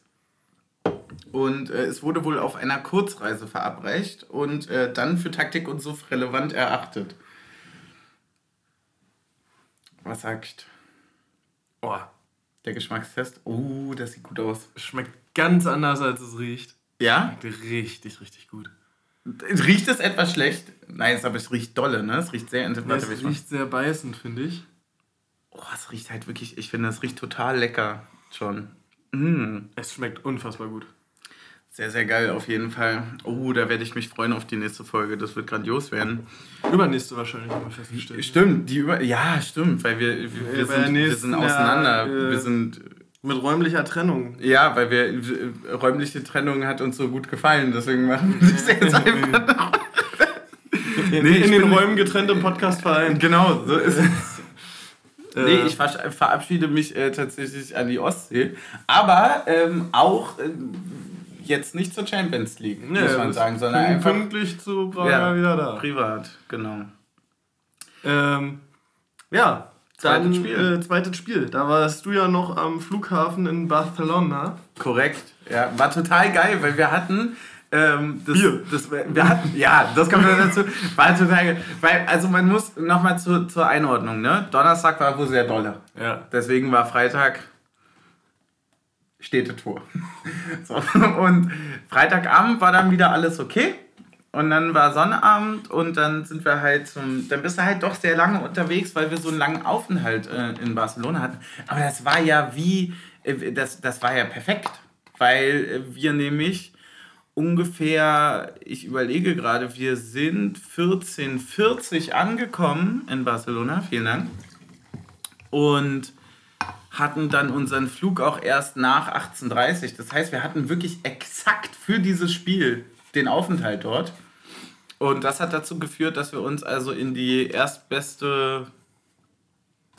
Und äh, es wurde wohl auf einer Kurzreise verabreicht und äh, dann für Taktik und Suff relevant erachtet. Was sagt? Oh. Der Geschmackstest. Oh, das sieht gut aus. Schmeckt ganz anders, als es riecht. Ja? Schmeckt richtig, richtig gut. Riecht es etwas schlecht? Nein, aber es riecht dolle, ne? Es riecht sehr intensiv. Es riecht sehr beißend, finde ich. Oh, es riecht halt wirklich, ich finde, es riecht total lecker schon. Mm. Es schmeckt unfassbar gut. Sehr, sehr geil auf jeden Fall. Oh, da werde ich mich freuen auf die nächste Folge. Das wird grandios werden. Übernächste wahrscheinlich, haben wir festgestellt. Stimmt, die über ja, stimmt, weil wir, wir, wir, sind, wir sind auseinander. Ja, äh, wir sind mit räumlicher Trennung. Ja, weil wir räumliche Trennung hat uns so gut gefallen, deswegen machen wir das jetzt einfach. in, nee, in den Räumen getrennt im Podcastverein. Genau, so ist es. nee, ich verabschiede mich äh, tatsächlich an die Ostsee. Aber ähm, auch äh, jetzt nicht zur Champions League, nee, muss man sagen, sondern einfach. Pünktlich zu Braga ja, wieder da. Privat, genau. Ähm, ja, zweites dann, Spiel. Äh, zweites Spiel. Da warst du ja noch am Flughafen in Barcelona. Korrekt. Ja, war total geil, weil wir hatten. Ähm, das, Bier. Das, wir hatten, ja, das kommt dazu. War total geil. Weil, also man muss nochmal zu, zur Einordnung, ne? Donnerstag war wohl sehr dolle. Ja. Deswegen war Freitag Städtetour. so, und Freitagabend war dann wieder alles okay. Und dann war Sonnabend und dann sind wir halt zum. Dann bist du halt doch sehr lange unterwegs, weil wir so einen langen Aufenthalt äh, in Barcelona hatten. Aber das war ja wie. Äh, das, das war ja perfekt. Weil äh, wir nämlich ungefähr, ich überlege gerade, wir sind 14.40 angekommen in Barcelona. Vielen Dank. Und hatten dann unseren Flug auch erst nach 18.30 Das heißt, wir hatten wirklich exakt für dieses Spiel den Aufenthalt dort. Und das hat dazu geführt, dass wir uns also in die erstbeste,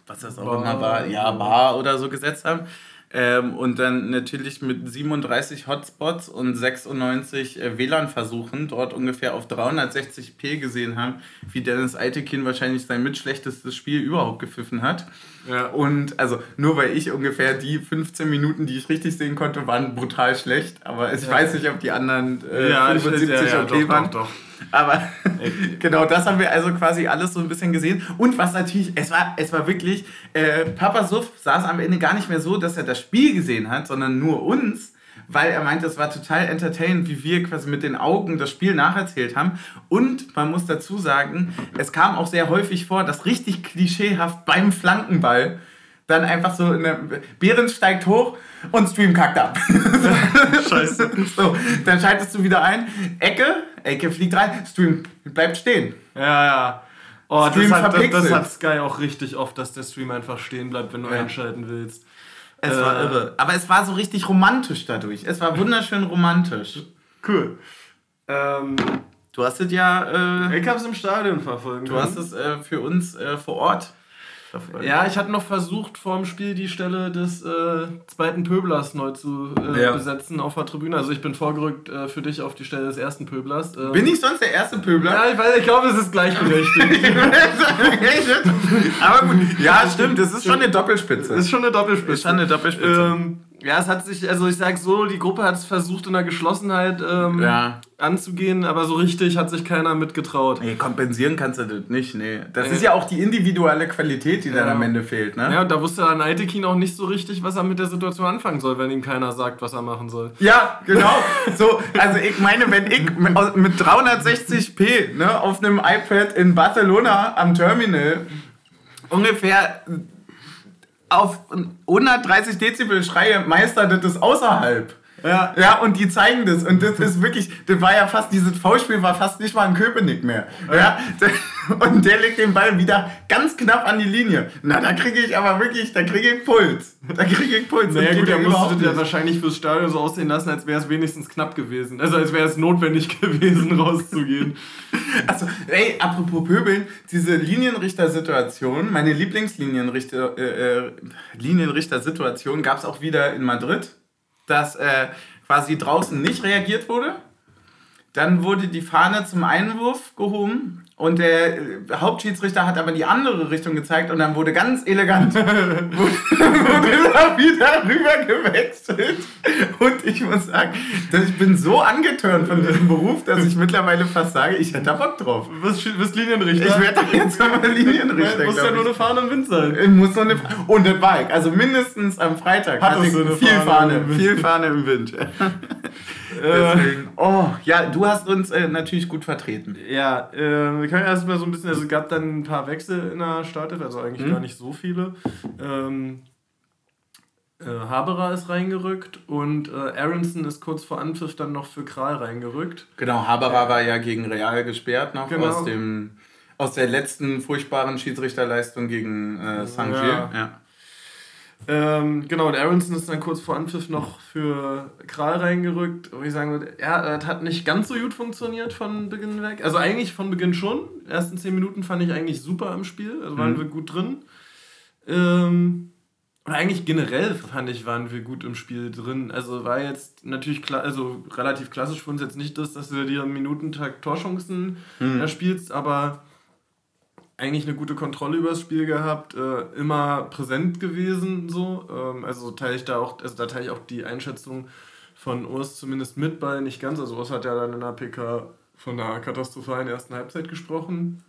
was das auch immer war, ja, Bar oder so gesetzt haben. Ähm, und dann natürlich mit 37 Hotspots und 96 äh, WLAN-Versuchen dort ungefähr auf 360p gesehen haben, wie Dennis Eitekin wahrscheinlich sein mitschlechtestes Spiel überhaupt gepfiffen hat. Ja. Und also nur weil ich ungefähr die 15 Minuten, die ich richtig sehen konnte, waren brutal schlecht. Aber ich ja. weiß nicht, ob die anderen äh, ja, 75 ja, ja, okay doch, waren. Doch, doch. Aber genau das haben wir also quasi alles so ein bisschen gesehen. Und was natürlich, es war, es war wirklich, äh, Papa Suff saß am Ende gar nicht mehr so, dass er das Spiel gesehen hat, sondern nur uns weil er meinte, es war total entertainend, wie wir quasi mit den Augen das Spiel nacherzählt haben. Und man muss dazu sagen, es kam auch sehr häufig vor, dass richtig klischeehaft beim Flankenball dann einfach so eine Behrens steigt hoch und Stream kackt ab. Scheiße. so, dann schaltest du wieder ein, Ecke, Ecke fliegt rein, Stream bleibt stehen. Ja, ja. Oh, Stream das, hat, das, das hat Sky auch richtig oft, dass der Stream einfach stehen bleibt, wenn du ja. einschalten willst. Es äh, war irre. Aber es war so richtig romantisch dadurch. Es war wunderschön romantisch. Cool. Ähm, du hast es ja. Äh, ich hab's im Stadion verfolgt. Du hast es äh, für uns äh, vor Ort ja, ich hatte noch versucht, vor dem Spiel die Stelle des äh, zweiten Pöblers neu zu äh, ja. besetzen auf der Tribüne. Also ich bin vorgerückt äh, für dich auf die Stelle des ersten Pöblers. Ähm, bin ich sonst der erste Pöbler? Ja, ich weiß, ich glaube, es ist gleichberechtigt. Aber gut, ja, stimmt, das ist schon eine Doppelspitze. Das ist schon eine Doppelspitze. Ist schon eine Doppelspitze. Ähm, ja, es hat sich, also ich sag so, die Gruppe hat es versucht in der Geschlossenheit ähm, ja. anzugehen, aber so richtig hat sich keiner mitgetraut. Nee, kompensieren kannst du das nicht, nee. Das nee. ist ja auch die individuelle Qualität, die ja. dann am Ende fehlt, ne? Ja, und da wusste dann Eitekin auch nicht so richtig, was er mit der Situation anfangen soll, wenn ihm keiner sagt, was er machen soll. Ja, genau. so, also ich meine, wenn ich mit 360p ne, auf einem iPad in Barcelona am Terminal ungefähr auf 130 Dezibel schreie, Meister, das außerhalb. Ja. ja, und die zeigen das. Und das ist wirklich, das war ja fast, dieses V-Spiel war fast nicht mal ein Köpenick mehr. Ja. Und der legt den Ball wieder ganz knapp an die Linie. Na, da kriege ich aber wirklich, da kriege ich Puls. Da kriege ich Puls. Naja, gut, dann musst du dir wahrscheinlich fürs Stadion so aussehen lassen, als wäre es wenigstens knapp gewesen. Also als wäre es notwendig gewesen, rauszugehen. Also, ey, apropos Pöbeln, diese Linienrichter-Situation, meine Lieblingslinienrichter, äh, äh, Linienrichter-Situation gab es auch wieder in Madrid dass äh, quasi draußen nicht reagiert wurde. Dann wurde die Fahne zum Einwurf gehoben und der äh, Hauptschiedsrichter hat aber die andere Richtung gezeigt und dann wurde ganz elegant wurde, wurde wieder rüber gewechselt. Und ich muss sagen, dass ich bin so angetörnt von diesem Beruf, dass ich mittlerweile fast sage, ich hätte da Bock drauf. Du bist, bist Linienrichter? Ich werde da jetzt nochmal Linienrichter. Muss ja nur eine Fahne im Wind sein. Ich muss nur eine Und das war ich. Also mindestens am Freitag Hat hatte ich so viel Fahne, Fahne viel Fahne im Wind. Deswegen, oh, ja, du hast uns äh, natürlich gut vertreten. Ja, äh, wir können erstmal so ein bisschen, also es gab dann ein paar Wechsel in der Startelf, also eigentlich mhm. gar nicht so viele. Ähm, äh, Haberer ist reingerückt und äh, Aronson ist kurz vor Anpfiff dann noch für Kral reingerückt. Genau, Haberer war ja gegen Real gesperrt noch genau. aus dem aus der letzten furchtbaren Schiedsrichterleistung gegen äh, Saint-Gilles. Ja. ja. Ähm, genau, und Aronson ist dann kurz vor Anpfiff noch für Kral reingerückt. Wo ich sagen würde, ja, das hat nicht ganz so gut funktioniert von Beginn weg. Also eigentlich von Beginn schon. Die ersten zehn Minuten fand ich eigentlich super im Spiel. Also waren mhm. wir gut drin. Ähm, und eigentlich generell fand ich, waren wir gut im Spiel drin. Also war jetzt natürlich klar, also relativ klassisch für uns jetzt nicht das, dass du dir Minutentag Torchancen mhm. erspielst, aber eigentlich eine gute Kontrolle über das Spiel gehabt, äh, immer präsent gewesen, so. Ähm, also teile ich da auch, also da teile ich auch die Einschätzung von Urs zumindest mit bei, nicht ganz. Also Urs hat ja dann in der PK von einer katastrophalen ersten Halbzeit gesprochen.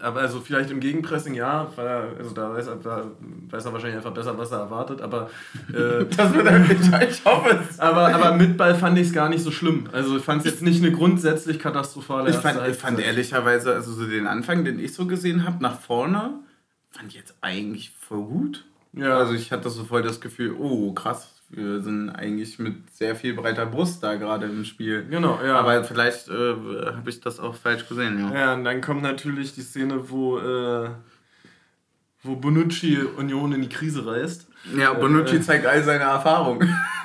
Aber also vielleicht im Gegenpressing ja, weil er, also da weiß er, da weiß er wahrscheinlich einfach besser, was er erwartet, aber äh, das wird er nicht, ich hoffe es. Aber, aber mit Ball fand ich es gar nicht so schlimm. Also ich fand es jetzt nicht eine grundsätzlich katastrophale ich fand, ich fand ehrlicherweise, also so den Anfang, den ich so gesehen habe, nach vorne, fand ich jetzt eigentlich voll gut. Ja. Also ich hatte so voll das Gefühl, oh krass, wir sind eigentlich mit sehr viel breiter Brust da gerade im Spiel. Genau, ja. Aber vielleicht äh, habe ich das auch falsch gesehen, ja. Ja, und dann kommt natürlich die Szene, wo, äh, wo Bonucci Union in die Krise reißt. Ja, Bonucci äh, zeigt all seine Erfahrung.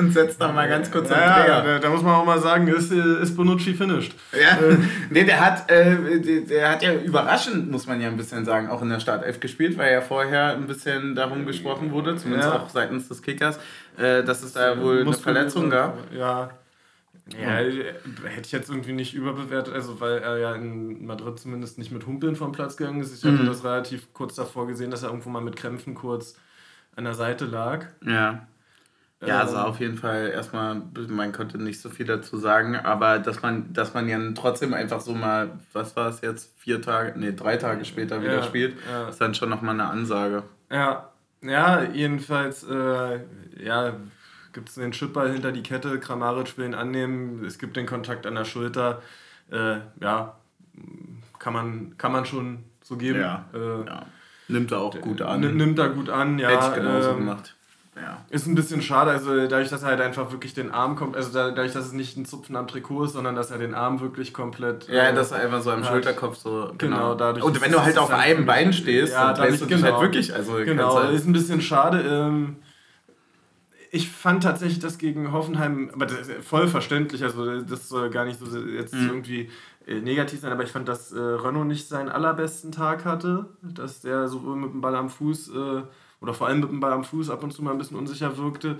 und setzt da mal ganz kurz ja, ja da, da, muss man auch mal sagen, ist, ist Bonucci finished. Ja, äh, nee, der hat, äh, der hat ja überraschend, muss man ja ein bisschen sagen, auch in der Startelf gespielt, weil ja vorher ein bisschen darum gesprochen wurde, zumindest ja. auch seitens des Kickers, äh, dass es da wohl eine Verletzung gab. Ja. Ja, hätte ich jetzt irgendwie nicht überbewertet, also weil er ja in Madrid zumindest nicht mit Humpeln vom Platz gegangen ist. Ich hatte mhm. das relativ kurz davor gesehen, dass er irgendwo mal mit Krämpfen kurz an der Seite lag. Ja. Ja, also auf jeden Fall erstmal, man konnte nicht so viel dazu sagen, aber dass man, dass man ja trotzdem einfach so mal, was war es jetzt, vier Tage, nee, drei Tage später wieder ja, spielt, ja. ist dann schon nochmal eine Ansage. Ja, ja, jedenfalls, äh, ja, gibt es den Chipball hinter die Kette, Kramaric will ihn annehmen, es gibt den Kontakt an der Schulter, äh, ja, kann man, kann man schon so geben. Ja, äh, ja. Nimmt er auch gut an. Nimmt er gut an, ja. Hätte ich genauso ähm, gemacht. Ja. Ist ein bisschen schade, also dadurch, dass er halt einfach wirklich den Arm kommt, also dadurch, dass es nicht ein Zupfen am Trikot ist, sondern dass er den Arm wirklich komplett. Ja, äh, dass er einfach so am halt, Schulterkopf so. Genau, genau dadurch. Und wenn du halt auf einem Bein stehst, ja, dann lässt du genau, dich halt wirklich. Also genau, halt ist ein bisschen schade. Ähm, ich fand tatsächlich das gegen Hoffenheim, aber das ist voll verständlich, also das soll gar nicht so jetzt mhm. irgendwie äh, negativ sein, aber ich fand, dass äh, Renault nicht seinen allerbesten Tag hatte, dass der sowohl mit dem Ball am Fuß äh, oder vor allem mit dem Ball am Fuß ab und zu mal ein bisschen unsicher wirkte.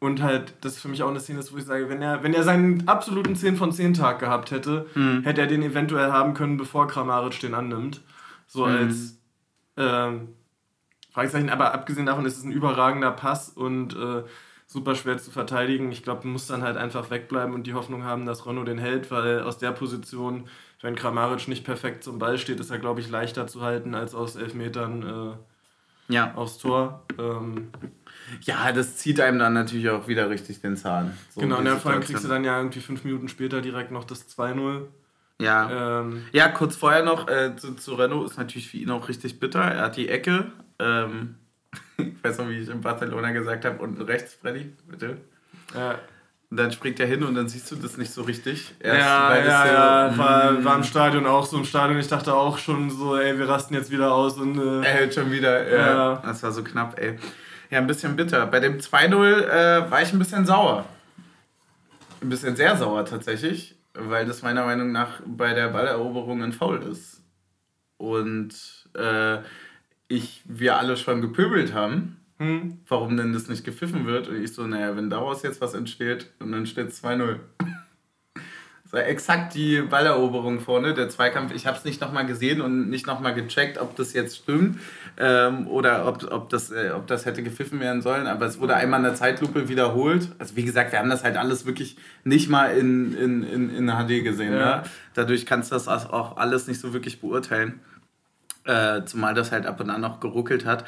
Und halt, das ist für mich auch eine Szene, wo ich sage, wenn er, wenn er seinen absoluten 10 von 10 Tag gehabt hätte, mhm. hätte er den eventuell haben können, bevor Kramaric den annimmt. So mhm. als ähm, Fragezeichen. Aber abgesehen davon ist es ein überragender Pass und äh, super schwer zu verteidigen. Ich glaube, man muss dann halt einfach wegbleiben und die Hoffnung haben, dass Renault den hält, weil aus der Position, wenn Kramaric nicht perfekt zum Ball steht, ist er, glaube ich, leichter zu halten als aus elf Metern. Äh, ja. aufs Tor. Ähm, ja, das zieht einem dann natürlich auch wieder richtig den Zahn. So genau, und vor allem kriegst du dann ja irgendwie fünf Minuten später direkt noch das 2-0. Ja. Ähm, ja, kurz vorher noch äh, zu, zu Renault ist natürlich für ihn auch richtig bitter. Er hat die Ecke. Ähm, ich weiß noch, wie ich in Barcelona gesagt habe, unten rechts, Freddy, bitte. Ja. Und dann springt er hin und dann siehst du das nicht so richtig. Erst, ja, ja, ja. So, war, mm. war im Stadion auch so im Stadion. Ich dachte auch schon so, ey, wir rasten jetzt wieder aus. Und, äh, er hält schon wieder. Ja. ja. Das war so knapp, ey. Ja, ein bisschen bitter. Bei dem 2-0 äh, war ich ein bisschen sauer. Ein bisschen sehr sauer tatsächlich, weil das meiner Meinung nach bei der Balleroberung ein Foul ist. Und äh, ich, wir alle schon gepöbelt haben hm, warum denn das nicht gepfiffen wird? Und ich so, naja, wenn daraus jetzt was entsteht und dann steht 2-0. exakt die Balleroberung vorne, der Zweikampf. Ich habe es nicht nochmal gesehen und nicht nochmal gecheckt, ob das jetzt stimmt ähm, oder ob, ob, das, äh, ob das hätte gepfiffen werden sollen. Aber es wurde einmal in der Zeitlupe wiederholt. Also wie gesagt, wir haben das halt alles wirklich nicht mal in, in, in, in HD gesehen. Ja. Ne? Dadurch kannst du das auch alles nicht so wirklich beurteilen. Äh, zumal das halt ab und an noch geruckelt hat.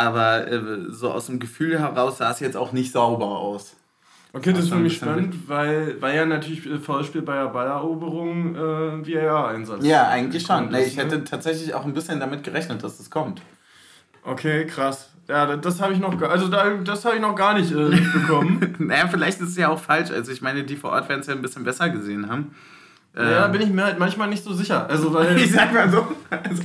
Aber äh, so aus dem Gefühl heraus sah es jetzt auch nicht sauber aus. Okay, das ist für mich spannend, weil, weil ja natürlich Foulspiel bei der Balleroberung äh, VAR-Einsatz Ja, eigentlich schon. Nee, ich hätte ne? tatsächlich auch ein bisschen damit gerechnet, dass das kommt. Okay, krass. Ja, das habe ich noch, also da, das habe ich noch gar nicht äh, bekommen. naja, vielleicht ist es ja auch falsch. Also ich meine, die vor Ort werden es ja ein bisschen besser gesehen haben. Ja, ähm, bin ich mir halt manchmal nicht so sicher. Also, weil ich sag mal so, also,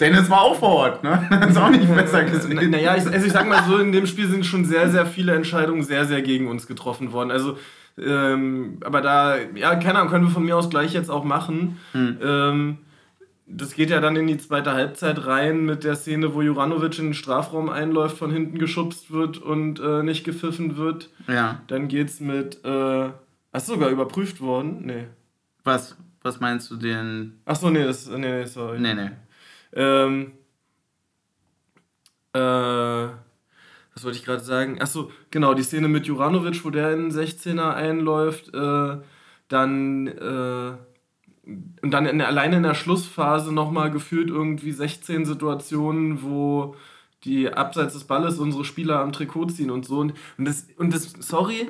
Dennis war auch vor Ort, ne? Hat es auch nicht besser gesehen. Naja, ich, also ich sag mal so, in dem Spiel sind schon sehr, sehr viele Entscheidungen sehr, sehr gegen uns getroffen worden. Also, ähm, aber da, ja, keine Ahnung, können wir von mir aus gleich jetzt auch machen. Hm. Ähm, das geht ja dann in die zweite Halbzeit rein mit der Szene, wo Juranovic in den Strafraum einläuft, von hinten geschubst wird und äh, nicht gepfiffen wird. Ja. Dann geht's mit, äh, hast du sogar überprüft worden? Nee. Was, was meinst du den? Ach so, nee, das, nee, nee, sorry. Nee, nee. Ähm, äh, was wollte ich gerade sagen? Ach so, genau, die Szene mit Juranovic, wo der in den 16er einläuft, äh, dann, äh, und dann in, alleine in der Schlussphase nochmal gefühlt irgendwie 16 Situationen, wo die abseits des Balles unsere Spieler am Trikot ziehen und so. Und das, und das sorry,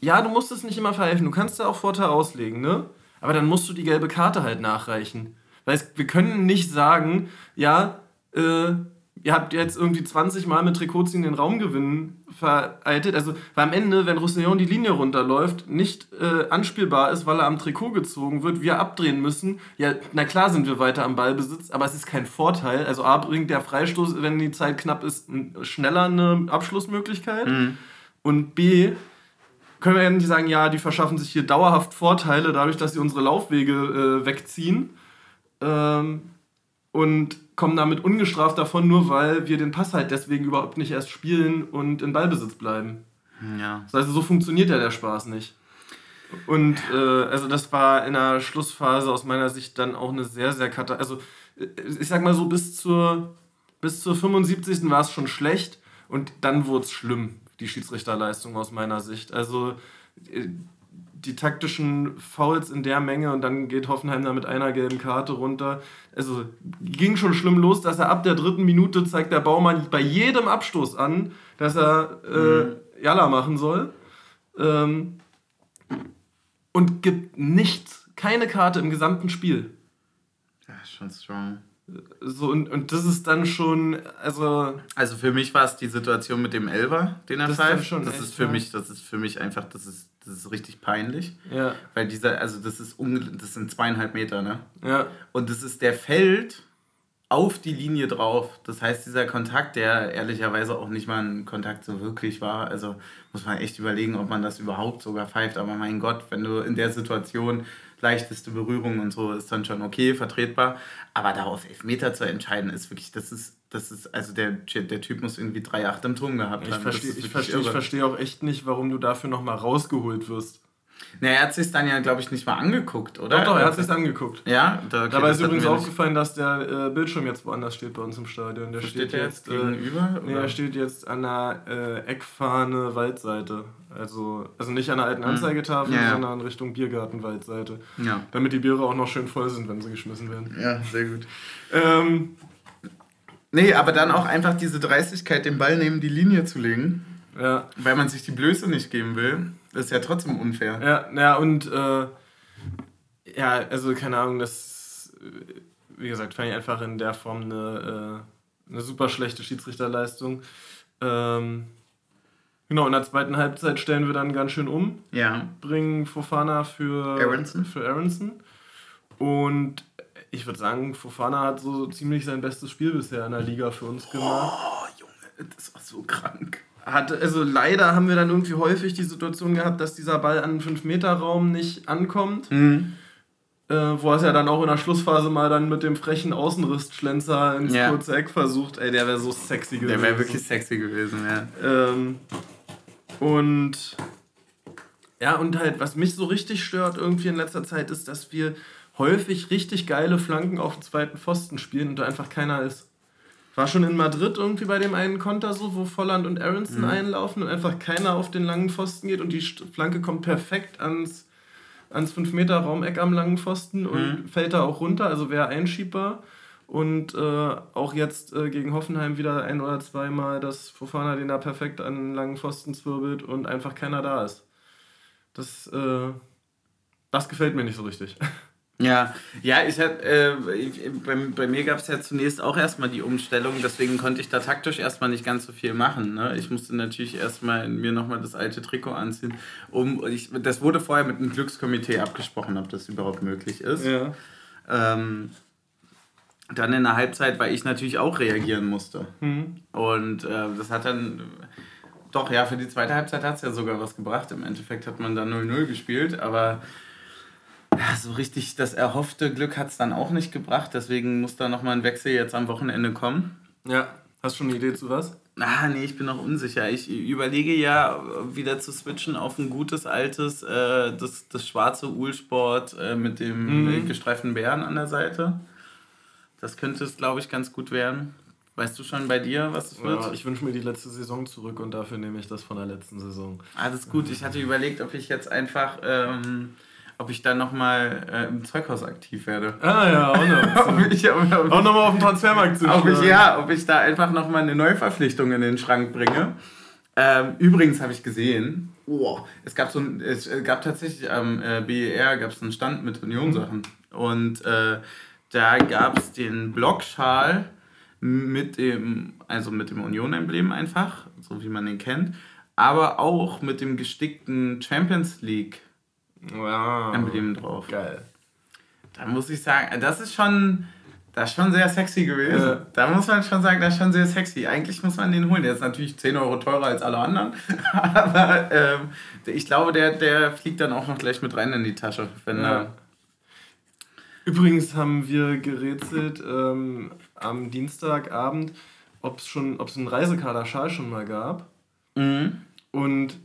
ja, du musst es nicht immer verhelfen, du kannst da auch Vorteil auslegen, ne? Aber dann musst du die gelbe Karte halt nachreichen. Weil wir können nicht sagen, ja, äh, ihr habt jetzt irgendwie 20 Mal mit Trikotziehen den Raumgewinn vereitet. Also, weil am Ende, wenn Roussillon die Linie runterläuft, nicht äh, anspielbar ist, weil er am Trikot gezogen wird, wir abdrehen müssen. Ja, na klar sind wir weiter am Ballbesitz, aber es ist kein Vorteil. Also A bringt der Freistoß, wenn die Zeit knapp ist, schneller eine Abschlussmöglichkeit. Mhm. Und B können wir ja nicht sagen, ja, die verschaffen sich hier dauerhaft Vorteile dadurch, dass sie unsere Laufwege äh, wegziehen ähm, und kommen damit ungestraft davon, nur weil wir den Pass halt deswegen überhaupt nicht erst spielen und in Ballbesitz bleiben. Ja. Das heißt, so funktioniert ja der Spaß nicht. Und äh, also das war in der Schlussphase aus meiner Sicht dann auch eine sehr, sehr kata Also äh, ich sag mal so, bis zur, bis zur 75. war es schon schlecht und dann wurde es schlimm die Schiedsrichterleistung aus meiner Sicht. Also äh, die taktischen Fouls in der Menge und dann geht Hoffenheim da mit einer gelben Karte runter. Also ging schon schlimm los, dass er ab der dritten Minute zeigt der Baumann bei jedem Abstoß an, dass er äh, mhm. Jalla machen soll. Ähm, und gibt nichts, keine Karte im gesamten Spiel. Ja, schon strong. So, und, und das ist dann schon, also. Also für mich war es die Situation mit dem Elver, den er pfeift. Schon das ist für mich, das ist für mich einfach, das ist, das ist richtig peinlich. Ja. Weil dieser, also das ist das sind zweieinhalb Meter, ne? Ja. Und das ist, der fällt auf die Linie drauf. Das heißt, dieser Kontakt, der ehrlicherweise auch nicht mal ein Kontakt so wirklich war, also muss man echt überlegen, ob man das überhaupt sogar pfeift. Aber mein Gott, wenn du in der Situation leichteste Berührung und so ist dann schon okay, vertretbar. Aber darauf Elfmeter zu entscheiden, ist wirklich, das ist, das ist, also der, der Typ muss irgendwie 3,8 im Turm gehabt haben. Ich verstehe ich versteh, ich versteh auch echt nicht, warum du dafür nochmal rausgeholt wirst. Na, er hat sich dann ja, glaube ich, nicht mal angeguckt, oder? Doch, doch, er hat sich angeguckt. Ja, da, okay, Dabei ist übrigens aufgefallen, dass der äh, Bildschirm jetzt woanders steht bei uns im Stadion. Der steht, steht jetzt äh, gegenüber. Nee, er steht jetzt an der äh, Eckfahne Waldseite. Also, also nicht an der alten hm. Anzeigetafel, ja, sondern Richtung Biergarten Waldseite. Ja. Damit die Biere auch noch schön voll sind, wenn sie geschmissen werden. Ja, sehr gut. ähm, nee, aber dann auch einfach diese Dreistigkeit, den Ball neben die Linie zu legen. Ja. Weil man sich die Blöße nicht geben will. Das ist ja trotzdem unfair. Ja, ja und äh, ja, also keine Ahnung, das, wie gesagt, fand ich einfach in der Form eine, äh, eine super schlechte Schiedsrichterleistung. Ähm, genau, in der zweiten Halbzeit stellen wir dann ganz schön um. Ja. Bringen Fofana für Aronson. Für Aronson. Und ich würde sagen, Fofana hat so ziemlich sein bestes Spiel bisher in der Liga für uns gemacht. Oh, Junge, das war so krank hat, also leider haben wir dann irgendwie häufig die Situation gehabt, dass dieser Ball an den 5-Meter-Raum nicht ankommt. Mhm. Äh, wo er es ja dann auch in der Schlussphase mal dann mit dem frechen Außenristschlenzer ins ja. kurze Eck versucht. Ey, der wäre so sexy gewesen. Der wäre wirklich sexy gewesen, ja. Ähm, und Ja, und halt, was mich so richtig stört irgendwie in letzter Zeit, ist, dass wir häufig richtig geile Flanken auf dem zweiten Pfosten spielen und da einfach keiner ist. War schon in Madrid irgendwie bei dem einen Konter so, wo Volland und Aronson mhm. einlaufen und einfach keiner auf den langen Pfosten geht und die Flanke kommt perfekt ans, ans 5-Meter-Raumeck am langen Pfosten und mhm. fällt da auch runter, also wäre einschiebbar. Und äh, auch jetzt äh, gegen Hoffenheim wieder ein oder zweimal, dass Fofana den da perfekt an den langen Pfosten zwirbelt und einfach keiner da ist. Das, äh, das gefällt mir nicht so richtig. Ja, ja, ich hatte, äh, bei, bei mir gab es ja zunächst auch erstmal die Umstellung, deswegen konnte ich da taktisch erstmal nicht ganz so viel machen. Ne? Ich musste natürlich erstmal mir nochmal das alte Trikot anziehen. Um, ich, das wurde vorher mit einem Glückskomitee abgesprochen, ob das überhaupt möglich ist. Ja. Ähm, dann in der Halbzeit, weil ich natürlich auch reagieren musste. Mhm. Und äh, das hat dann, doch, ja, für die zweite Halbzeit hat es ja sogar was gebracht. Im Endeffekt hat man dann 0-0 gespielt, aber ja, so richtig das erhoffte Glück hat es dann auch nicht gebracht. Deswegen muss da nochmal ein Wechsel jetzt am Wochenende kommen. Ja, hast du schon eine Idee zu was? Ah, nee, ich bin noch unsicher. Ich überlege ja, wieder zu switchen auf ein gutes, altes, äh, das, das schwarze Uhlsport äh, mit dem mhm. gestreiften Bären an der Seite. Das könnte es, glaube ich, ganz gut werden. Weißt du schon bei dir, was es wird? Ja, ich wünsche mir die letzte Saison zurück und dafür nehme ich das von der letzten Saison. Alles gut. Ich hatte überlegt, ob ich jetzt einfach ähm, ob ich dann nochmal äh, im Zeughaus aktiv werde. Ah ja, auch noch. ob, ob auch nochmal auf dem Transfermarkt zu ob ich, Ja, ob ich da einfach nochmal eine Neuverpflichtung in den Schrank bringe. Ähm, übrigens habe ich gesehen, oh, es gab so ein, es gab tatsächlich am äh, BER gab es einen Stand mit Union-Sachen. Und äh, da gab es den Blockschal mit dem, also mit dem Union-Emblem einfach, so wie man den kennt, aber auch mit dem gestickten Champions League wow. Emblem drauf. Geil. Da muss ich sagen, das ist schon, das ist schon sehr sexy gewesen. Ja. Da muss man schon sagen, das ist schon sehr sexy. Eigentlich muss man den holen. Der ist natürlich 10 Euro teurer als alle anderen. Aber ähm, ich glaube, der, der fliegt dann auch noch gleich mit rein in die Tasche. Wenn ja. Übrigens haben wir gerätselt ähm, am Dienstagabend, ob es schon, ob es einen Reisekader Schal schon mal gab. Mhm. Und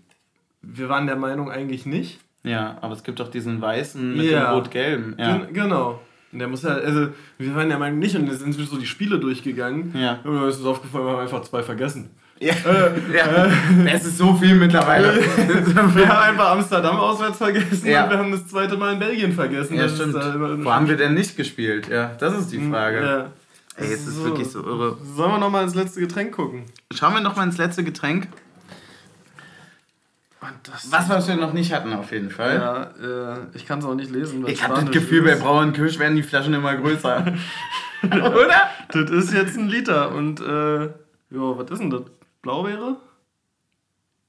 wir waren der Meinung eigentlich nicht. Ja, aber es gibt doch diesen weißen mit ja. dem rot-gelben. Ja. Gen genau. Und der muss ja, also wir waren der Meinung nicht und sind so die Spiele durchgegangen. Ja. Und dann ist uns aufgefallen, wir haben einfach zwei vergessen. Ja, äh, ja. Äh, es ist so viel mittlerweile. wir haben einfach Amsterdam auswärts vergessen ja. und wir haben das zweite Mal in Belgien vergessen. Ja, das stimmt. Wo haben wir denn nicht gespielt? Ja, das ist die hm, Frage. Ja. Ey, es ist so. wirklich so irre. Sollen wir nochmal ins letzte Getränk gucken? Schauen wir nochmal ins letzte Getränk. Was, was wir noch nicht hatten, auf jeden Fall. Ja, äh, ich kann es auch nicht lesen. Ich habe das Gefühl, ist. bei Brauern Kirsch werden die Flaschen immer größer. Oder? Das ist jetzt ein Liter. Und, äh, ja, was ist denn das? Blaubeere?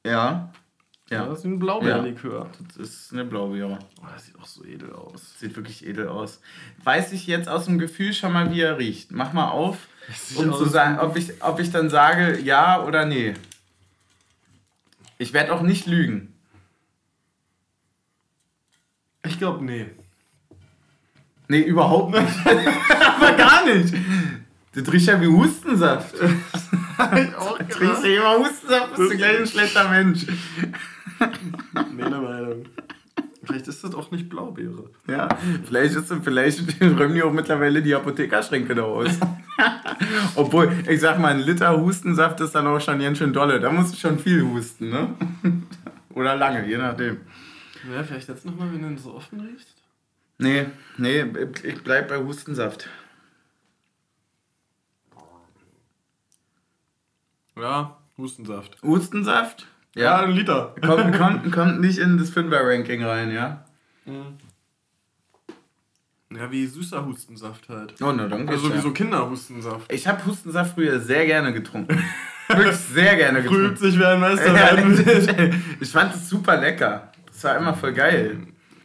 Ja. Ja. Das ist ein Blaubeerlikör. Ja, das ist eine Blaubeere. Oh, das sieht auch so edel aus. Sieht wirklich edel aus. Weiß ich jetzt aus dem Gefühl schon mal, wie er riecht. Mach mal auf, um zu sagen, ob ich, ob ich dann sage ja oder nee. Ich werde auch nicht lügen. Ich glaube, nee. Nee, überhaupt nicht. Aber gar nicht. Du trinkst ja wie Hustensaft. ich auch du trinkst ja immer Hustensaft, bist du gleich ein schlechter Mensch. Meine Meinung. Vielleicht ist das auch nicht Blaubeere. Ja, vielleicht, ist, vielleicht räumen die auch mittlerweile die Apothekerschränke da aus. Obwohl, ich sag mal, ein Liter Hustensaft ist dann auch schon ganz schön dolle. Da musst du schon viel husten, ne? Oder lange, je nachdem. Ja, vielleicht jetzt nochmal, wenn du so offen riechst? Nee, nee, ich bleib bei Hustensaft. Ja, Hustensaft. Hustensaft? Ja, ein Liter. Kommt, kommt, kommt nicht in das Fünfer-Ranking rein, ja? Mhm. Ja, wie süßer Hustensaft halt. Oh, na danke. Also wie so Kinderhustensaft. Ich habe Hustensaft früher sehr gerne getrunken. Wirklich sehr gerne getrunken. Früh sich wie ein Meister ja, Ich fand es super lecker. Das war immer voll geil.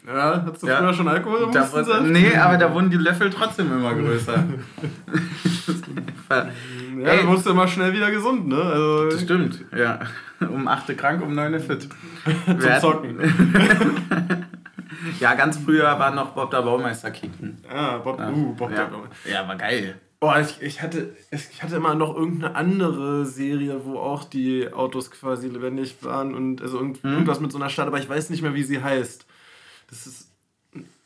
Ja, hast du ja. früher schon Alkohol im? War, nee, aber da wurden die Löffel trotzdem immer größer. ja, Ey, du musst immer schnell wieder gesund, ne? Also, das stimmt, ja. Um 8 krank, um 9 fit. Zum Zocken. Ja, ganz früher war noch Bob der Baumeister kicken. Ah, Bob, ja. uh, Bob ja. der Baumeister. Ja, war geil. Boah, ich, ich, hatte, ich hatte immer noch irgendeine andere Serie, wo auch die Autos quasi lebendig waren und also hm? irgendwas mit so einer Stadt, aber ich weiß nicht mehr, wie sie heißt. Das ist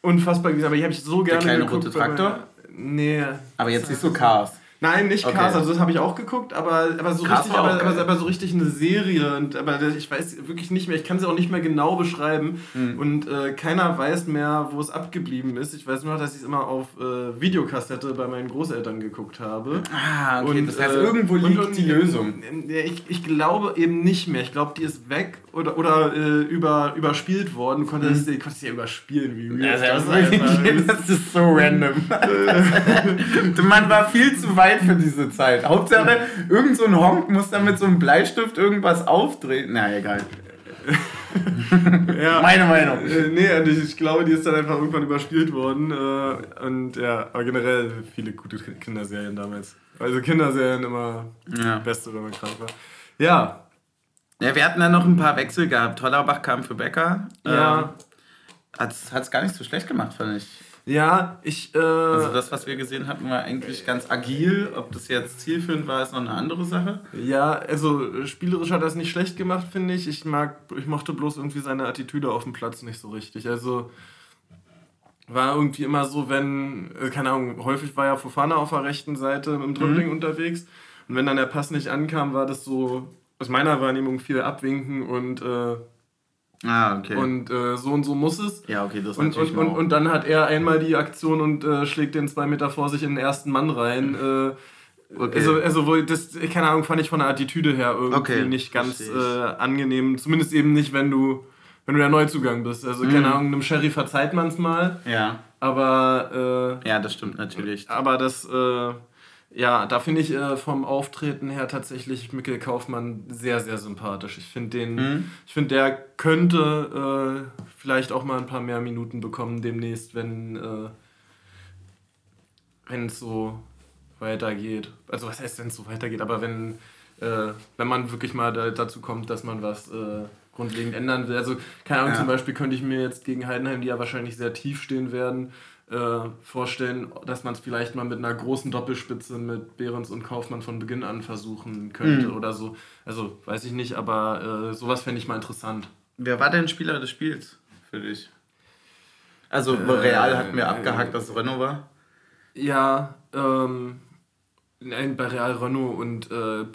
unfassbar gewesen, aber die habe ich so gerne Der kleine geguckt. rote Traktor? Nee. Aber jetzt nicht so Cars. Nein, nicht okay. Cars, also das habe ich auch geguckt, aber, aber, so richtig, aber, aber, aber, so richtig eine Serie. Und, aber ich weiß wirklich nicht mehr, ich kann sie auch nicht mehr genau beschreiben. Mhm. Und äh, keiner weiß mehr, wo es abgeblieben ist. Ich weiß nur noch, dass ich es immer auf äh, Videokassette bei meinen Großeltern geguckt habe. Ah, okay. Und, das heißt, äh, irgendwo liegt und, die Lösung. Ich, ich glaube eben nicht mehr. Ich glaube, die ist weg oder, oder äh, über, überspielt worden. Du konntest, mhm. konntest ja überspielen. Wie ja, das, das, das ist so random. Man war viel zu weit Zeit für diese Zeit. Hauptsache, irgend so ein Honk muss dann mit so einem Bleistift irgendwas aufdrehen. Na, egal. ja. Meine Meinung. Äh, nee, und ich, ich, glaube, die ist dann einfach irgendwann überspielt worden. Äh, und ja, aber generell viele gute Kinderserien damals. Also Kinderserien immer ja. beste, wenn man krank war. Ja. Ja, wir hatten dann noch ein paar Wechsel gehabt. Tollerbach kam für Becker. Ja. Ähm, hat es gar nicht so schlecht gemacht, fand ich. Ja, ich. Äh, also das, was wir gesehen hatten, war eigentlich ganz agil. Ob das jetzt zielführend war, ist noch eine andere Sache. Ja, also spielerisch hat er es nicht schlecht gemacht, finde ich. Ich mag, ich mochte bloß irgendwie seine Attitüde auf dem Platz nicht so richtig. Also war irgendwie immer so, wenn, äh, keine Ahnung, häufig war ja Fofana auf der rechten Seite im Dribbling mhm. unterwegs. Und wenn dann der Pass nicht ankam, war das so aus meiner Wahrnehmung viel abwinken und äh, Ah, okay. Und äh, so und so muss es. Ja, okay, das und, und, und, und dann hat er einmal die Aktion und äh, schlägt den zwei Meter vor sich in den ersten Mann rein. Äh, okay. Also, also wo das, keine Ahnung, fand ich von der Attitüde her irgendwie okay, nicht ganz äh, angenehm. Zumindest eben nicht, wenn du, wenn du der Neuzugang bist. Also, mhm. keine Ahnung, einem Sherry verzeiht man es mal. Ja. Aber. Äh, ja, das stimmt natürlich. Aber das äh, ja, da finde ich äh, vom Auftreten her tatsächlich Mikkel Kaufmann sehr, sehr sympathisch. Ich finde den, mhm. ich finde, der könnte äh, vielleicht auch mal ein paar mehr Minuten bekommen demnächst, wenn äh, wenn es so weitergeht. Also was heißt, wenn es so weitergeht, aber wenn, äh, wenn man wirklich mal da, dazu kommt, dass man was äh, grundlegend ändern will. Also, keine Ahnung, ja. zum Beispiel könnte ich mir jetzt gegen Heidenheim, die ja wahrscheinlich sehr tief stehen werden, äh, vorstellen, dass man es vielleicht mal mit einer großen Doppelspitze mit Behrens und Kaufmann von Beginn an versuchen könnte mhm. oder so. Also weiß ich nicht, aber äh, sowas fände ich mal interessant. Wer war denn Spieler des Spiels für dich? Also äh, Real hat mir abgehakt, dass Renault war. Ja, ähm, nein, bei Real Renault und äh,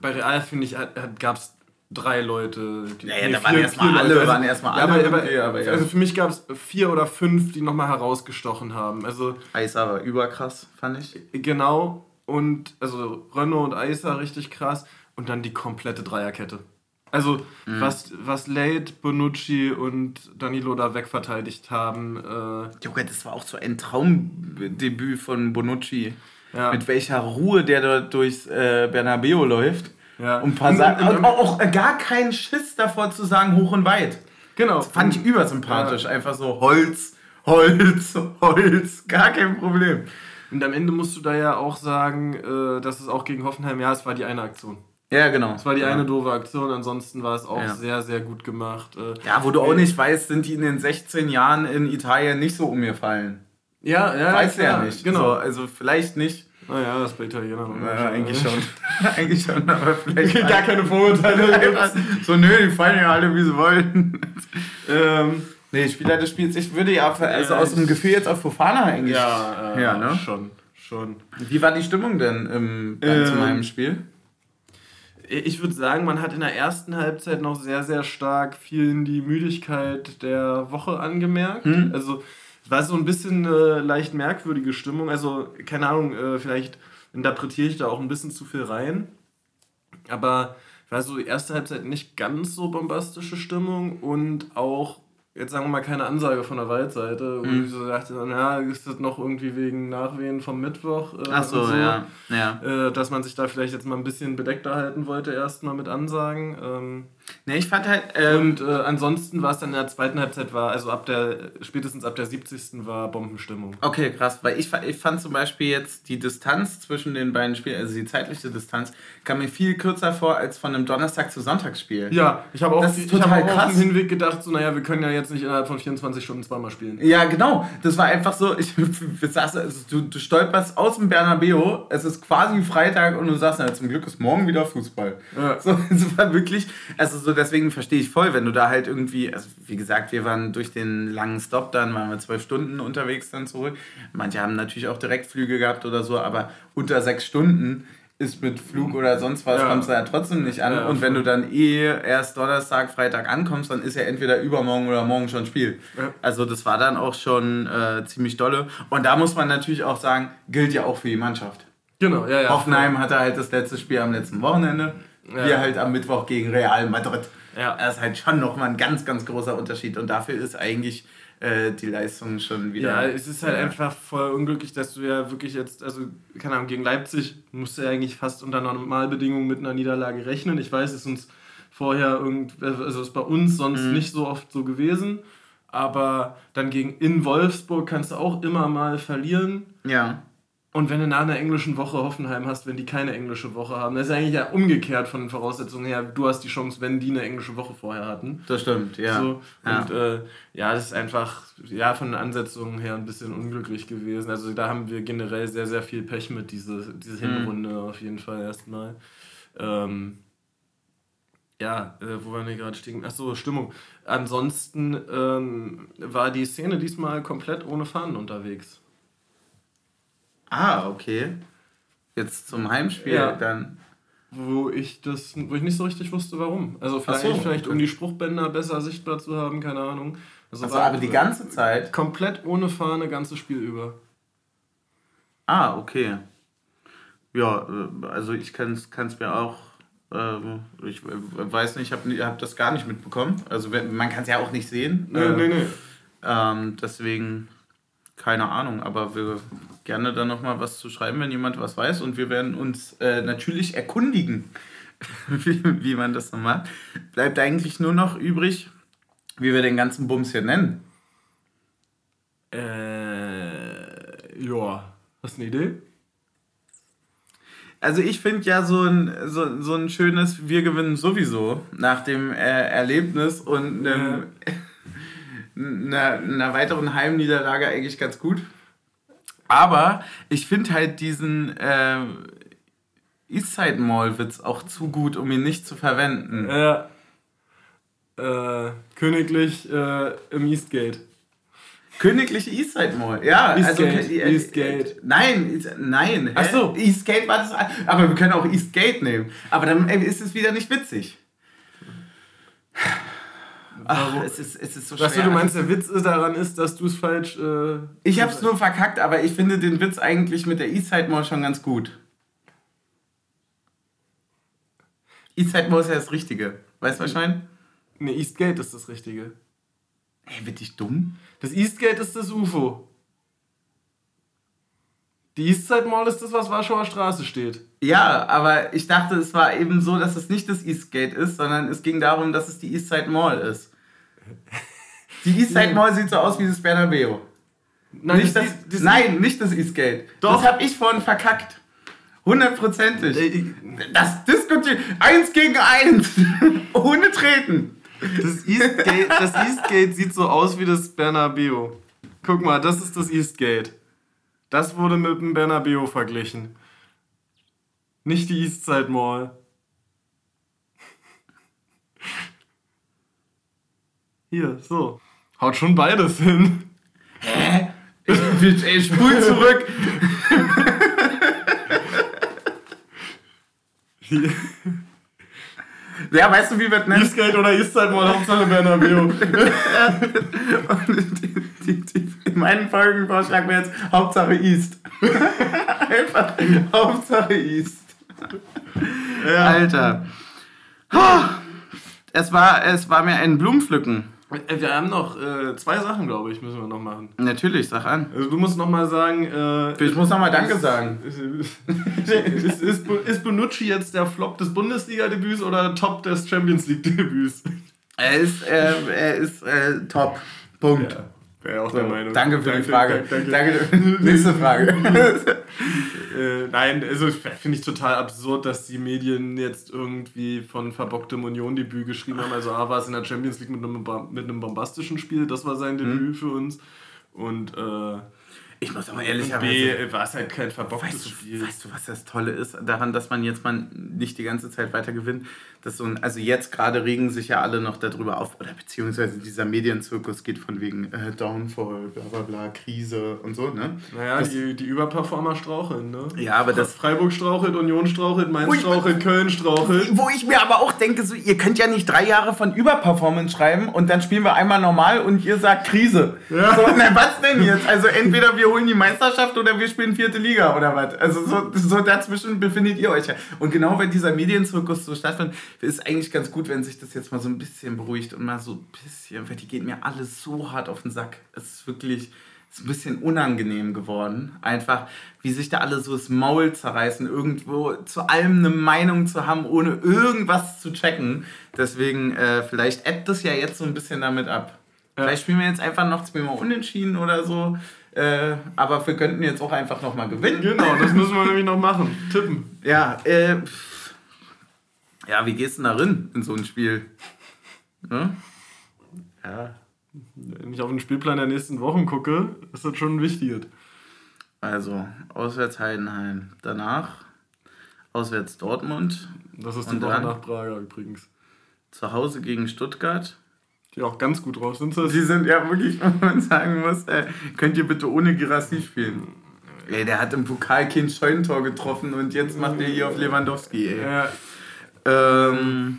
bei Real finde ich, gab es drei Leute. Die, naja, nee, da waren erstmal alle, also, waren erstmal alle. Ja, aber, okay, aber ja. Also für mich gab es vier oder fünf, die nochmal herausgestochen haben. Also, Aisa war überkrass, fand ich. Genau. Und also Renault und Aisa richtig krass. Und dann die komplette Dreierkette. Also, mhm. was, was Late, Bonucci und Danilo da wegverteidigt haben. Äh Junge, das war auch so ein Traumdebüt von Bonucci. Ja. Mit welcher Ruhe der da durchs äh, Bernabeu läuft. Ja. Und, und, und, auch, auch, gar keinen Schiss davor zu sagen, hoch und weit. Genau. Das fand ich übersympathisch. Ja. Einfach so Holz, Holz, Holz. Gar kein Problem. Und am Ende musst du da ja auch sagen, äh, dass es auch gegen Hoffenheim, ja, es war die eine Aktion. Ja, genau. Es war die ja. eine doofe Aktion, ansonsten war es auch ja. sehr, sehr gut gemacht. Äh, ja, wo du auch nicht weißt, sind die in den 16 Jahren in Italien nicht so umgefallen. Ja, ja. Weiß ja, ja nicht. Genau. So, also vielleicht nicht. Naja, das ist bei Italienern. Ja, eigentlich schon. eigentlich schon, aber vielleicht. Gar keine Vorurteile. so, nö, die fallen ja alle, wie sie wollen. ähm, nee, Spieler des Spiels. Ich würde ja, also aus dem Gefühl jetzt auf Fofana eigentlich. Ja, äh, ja ne? schon. schon. Wie war die Stimmung denn im, ähm, zu meinem Spiel? Ich würde sagen, man hat in der ersten Halbzeit noch sehr, sehr stark vielen die Müdigkeit der Woche angemerkt. Mhm. Also war so ein bisschen äh, leicht merkwürdige Stimmung. Also, keine Ahnung, äh, vielleicht interpretiere ich da auch ein bisschen zu viel rein. Aber war so die erste Halbzeit nicht ganz so bombastische Stimmung und auch, jetzt sagen wir mal, keine Ansage von der Waldseite, wo mhm. ich so dachte, na, ist das noch irgendwie wegen Nachwehen vom Mittwoch? Äh, Ach so, so, ja. ja. Äh, dass man sich da vielleicht jetzt mal ein bisschen bedeckter halten wollte, erstmal mit Ansagen. Ähm, Ne, ich fand halt. Ähm, und äh, ansonsten war es dann in der zweiten Halbzeit, war, also ab der, spätestens ab der 70. war Bombenstimmung. Okay, krass, weil ich, ich fand zum Beispiel jetzt die Distanz zwischen den beiden Spielen, also die zeitliche Distanz, kam mir viel kürzer vor als von einem Donnerstag zu Sonntagsspiel. Ja, ich habe auch, das ist total ich hab auch auf dem Hinweg gedacht, so, naja, wir können ja jetzt nicht innerhalb von 24 Stunden zweimal spielen. Ja, genau. Das war einfach so, ich, also, du, du stolperst aus dem Bernabeo, es ist quasi Freitag und du sagst, na, zum Glück ist morgen wieder Fußball. Ja. So, es war wirklich, also so deswegen verstehe ich voll, wenn du da halt irgendwie, also wie gesagt, wir waren durch den langen Stop dann, waren wir zwölf Stunden unterwegs dann zurück. Manche haben natürlich auch Direktflüge gehabt oder so, aber unter sechs Stunden ist mit Flug oder sonst was, ja. kommst du ja trotzdem nicht an. Ja, und wenn du dann eh erst Donnerstag, Freitag ankommst, dann ist ja entweder übermorgen oder morgen schon Spiel. Ja. Also das war dann auch schon äh, ziemlich dolle. Und da muss man natürlich auch sagen, gilt ja auch für die Mannschaft. Genau, ja, ja. Hoffenheim hatte halt das letzte Spiel am letzten Wochenende. Ja. Wir halt am Mittwoch gegen Real Madrid. Ja. Das ist halt schon nochmal ein ganz, ganz großer Unterschied. Und dafür ist eigentlich äh, die Leistung schon wieder. Ja, es ist halt ja. einfach voll unglücklich, dass du ja wirklich jetzt, also, keine Ahnung, gegen Leipzig musst du ja eigentlich fast unter Normalbedingungen mit einer Niederlage rechnen. Ich weiß, es ist uns vorher irgendwie, also ist bei uns sonst mhm. nicht so oft so gewesen. Aber dann gegen in Wolfsburg kannst du auch immer mal verlieren. Ja. Und wenn du nach einer englischen Woche Hoffenheim hast, wenn die keine englische Woche haben, das ist eigentlich ja umgekehrt von den Voraussetzungen her. Du hast die Chance, wenn die eine englische Woche vorher hatten. Das stimmt, ja. So, ja. Und äh, ja, das ist einfach ja, von den Ansetzungen her ein bisschen unglücklich gewesen. Also da haben wir generell sehr, sehr viel Pech mit, diese, diese mhm. Hinrunde mhm. auf jeden Fall erstmal. Ähm, ja, äh, wo waren wir gerade stehen? Achso, Stimmung. Ansonsten ähm, war die Szene diesmal komplett ohne Fahnen unterwegs. Ah, okay. Jetzt zum Heimspiel ja. dann. Wo ich das, wo ich nicht so richtig wusste, warum. Also vielleicht, so, vielleicht okay. um die Spruchbänder besser sichtbar zu haben, keine Ahnung. Also, also aber die ganze Zeit? Komplett ohne Fahne, ganzes Spiel über. Ah, okay. Ja, äh, also ich kann es mir auch ähm, ich weiß nicht, ich habe hab das gar nicht mitbekommen. Also man kann es ja auch nicht sehen. Nee, äh, nee, nee. Ähm, deswegen keine Ahnung, aber wir gerne dann nochmal was zu schreiben, wenn jemand was weiß. Und wir werden uns äh, natürlich erkundigen, wie, wie man das noch macht. Bleibt eigentlich nur noch übrig, wie wir den ganzen Bums hier nennen. Äh, ja. Hast du eine Idee? Also ich finde ja so ein, so, so ein schönes Wir gewinnen sowieso nach dem äh, Erlebnis und einem... Ja einer, einer weiteren Heimniederlage eigentlich ganz gut. Aber ich finde halt diesen äh, Eastside Mall-Witz auch zu gut, um ihn nicht zu verwenden. Ja. Äh, königlich äh, im Eastgate. Königliche Eastside Mall, ja. Eastgate. Also, äh, Eastgate. Nein, nein. Ach so. Eastgate war das. Aber wir können auch Eastgate nehmen. Aber dann ist es wieder nicht witzig. Ach, es ist, es ist so schwer. Weißt du, du meinst, der Witz daran ist, dass du es falsch. Äh, ich hab's nur verkackt, aber ich finde den Witz eigentlich mit der Eastside Mall schon ganz gut. Eastside Mall ist ja das Richtige. Weißt du wahrscheinlich? Ne, Eastgate ist das Richtige. Ey, wird dich dumm? Das Eastgate ist das UFO. Die Eastside Mall ist das, was Warschauer Straße steht. Ja, aber ich dachte, es war eben so, dass es nicht das Eastgate ist, sondern es ging darum, dass es die Eastside Mall ist. Die Eastside Mall sieht so aus wie das Bernabeu. Nein, nicht das, das, nein, nicht das Eastgate. Doch. Das habe ich vorhin verkackt. Hundertprozentig. Äh, das diskutiert. Eins gegen eins. Ohne Treten. Das Eastgate, das Eastgate sieht so aus wie das Bernabeu. Guck mal, das ist das Eastgate. Das wurde mit dem Bernabeu verglichen. Nicht die Eastside Mall. Hier, so. Haut schon beides hin. Hä? Ich, ich spul zurück. Ja, weißt du, wie wir es nennen? Eastgate oder Eastside Mall, Hauptsache Bernabeu. die, die, die, in meinen Folgenvorschlag wäre jetzt Hauptsache East. Einfach Hauptsache East. Ja. Alter. Es war, es war mir ein Blumenpflücken wir haben noch äh, zwei Sachen, glaube ich, müssen wir noch machen. Natürlich, sag an. Also du musst noch mal sagen... Äh, ich muss noch mal Danke sagen. ist, ist, ist Bonucci jetzt der Flop des Bundesliga-Debüts oder Top des Champions League-Debüts? Er ist, äh, er ist äh, top. Punkt. Ja. Wäre auch so, der Meinung. Danke für danke, die Frage. Danke. danke. Nächste Frage. äh, nein, also finde ich total absurd, dass die Medien jetzt irgendwie von verbocktem Union-Debüt geschrieben haben. Also A war es in der Champions League mit einem, mit einem bombastischen Spiel, das war sein Debüt mhm. für uns. Und äh, ich muss aber ehrlicherweise. B war es halt kein verbocktes weißt, Spiel. Weißt du, was das Tolle ist daran, dass man jetzt mal nicht die ganze Zeit weiter gewinnt? Dass so ein, also jetzt gerade regen sich ja alle noch darüber auf, oder beziehungsweise dieser Medienzirkus geht von wegen äh, Downfall, bla bla bla, Krise und so, ne? Naja, das, die, die Überperformer straucheln, ne? Ja, aber das. Freiburg strauchelt, Union strauchelt, Mainz ich, strauchelt, Köln strauchelt. Wo ich mir aber auch denke, so, ihr könnt ja nicht drei Jahre von Überperformance schreiben und dann spielen wir einmal normal und ihr sagt Krise. Ja. So, na, was denn jetzt? Also entweder wir holen die Meisterschaft oder wir spielen vierte Liga oder was? Also so, so dazwischen befindet ihr euch ja. Und genau wenn dieser Medienzirkus so stattfindet, ist eigentlich ganz gut, wenn sich das jetzt mal so ein bisschen beruhigt und mal so ein bisschen, weil die geht mir alles so hart auf den Sack. Es ist wirklich ist ein bisschen unangenehm geworden. Einfach, wie sich da alle so das Maul zerreißen, irgendwo zu allem eine Meinung zu haben, ohne irgendwas zu checken. Deswegen, äh, vielleicht ebbt das ja jetzt so ein bisschen damit ab. Ja. Vielleicht spielen wir jetzt einfach noch zweimal unentschieden oder so. Äh, aber wir könnten jetzt auch einfach nochmal gewinnen. Genau, das müssen wir nämlich noch machen. Tippen. Ja, äh, ja, wie gehst du da rein in so ein Spiel? Ne? Ja, wenn ich auf den Spielplan der nächsten Wochen gucke, ist das schon wichtig. Also, auswärts Heidenheim. Danach auswärts Dortmund. Das ist die Woche nach Prager übrigens. Zu Hause gegen Stuttgart. Die auch ganz gut drauf sind. Sie sind ja wirklich, wenn man sagen muss, äh, könnt ihr bitte ohne Girassi spielen. Ey, der hat im Pokal kein Scheunentor getroffen und jetzt macht er hier auf Lewandowski, ey. Ja. Ähm,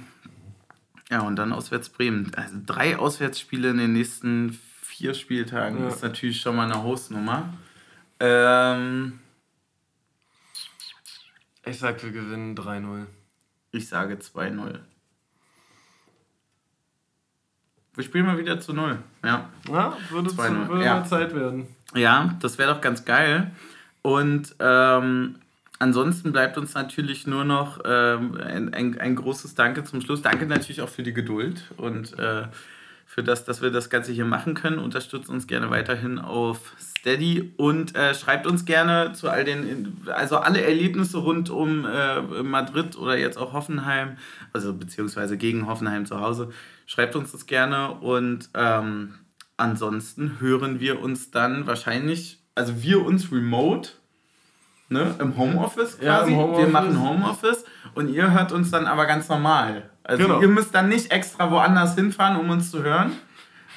ja, und dann auswärts Bremen. Also drei Auswärtsspiele in den nächsten vier Spieltagen ja. ist natürlich schon mal eine Hausnummer. Ähm, ich sag, wir gewinnen 3-0. Ich sage 2-0. Wir spielen mal wieder zu 0. Ja, ja würde, zu, würde ja. mal Zeit werden. Ja, das wäre doch ganz geil. Und ähm, Ansonsten bleibt uns natürlich nur noch ähm, ein, ein, ein, großes Danke zum Schluss. Danke natürlich auch für die Geduld und äh, für das, dass wir das Ganze hier machen können. Unterstützt uns gerne weiterhin auf Steady und äh, schreibt uns gerne zu all den, also alle Erlebnisse rund um äh, Madrid oder jetzt auch Hoffenheim, also beziehungsweise gegen Hoffenheim zu Hause. Schreibt uns das gerne und ähm, ansonsten hören wir uns dann wahrscheinlich, also wir uns remote ne, im Homeoffice quasi. Ja, Homeoffice. Wir machen Homeoffice und ihr hört uns dann aber ganz normal. Also genau. ihr müsst dann nicht extra woanders hinfahren, um uns zu hören.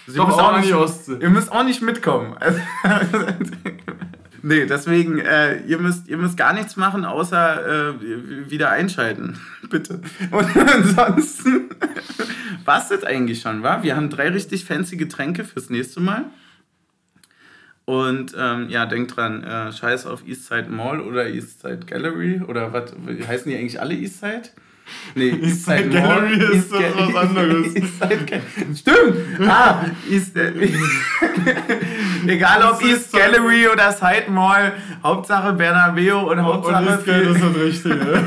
Also Doch, ihr, müsst auch nicht, Ostsee. ihr müsst auch nicht mitkommen. nee, deswegen, äh, ihr, müsst, ihr müsst gar nichts machen, außer äh, wieder einschalten. Bitte. Und ansonsten, was das eigentlich schon, war? Wir haben drei richtig fancy Getränke fürs nächste Mal. Und ähm, ja, denkt dran, äh, scheiß auf Eastside Mall oder Eastside Gallery oder was heißen die eigentlich alle Eastside? Nee, Eastside East Gallery Mall, ist East doch was anderes. Eastside Stimmt! Ah, East, äh, Egal ob East Gallery oder Side Mall, Hauptsache Bernabeu und Hauptsache. Und East Gate ist das Richtige.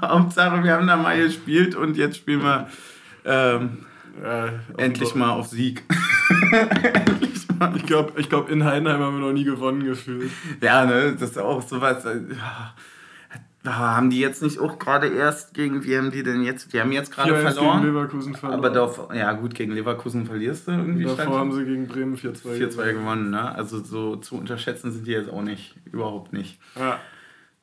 Hauptsache, wir haben da mal gespielt und jetzt spielen wir ähm, ja, endlich mal auf Sieg. endlich ich glaube, ich glaub, in Heidenheim haben wir noch nie gewonnen gefühlt. Ja, ne, das ist auch sowas. Äh, haben die jetzt nicht auch gerade erst gegen, wie haben die denn jetzt, die haben jetzt gerade verloren. Gegen Leverkusen verloren. Aber doch, ja gut, gegen Leverkusen verlierst du irgendwie. Davor haben sie gegen Bremen 4-2 4-2 gewonnen, ne? Also so zu unterschätzen sind die jetzt auch nicht, überhaupt nicht. Ja.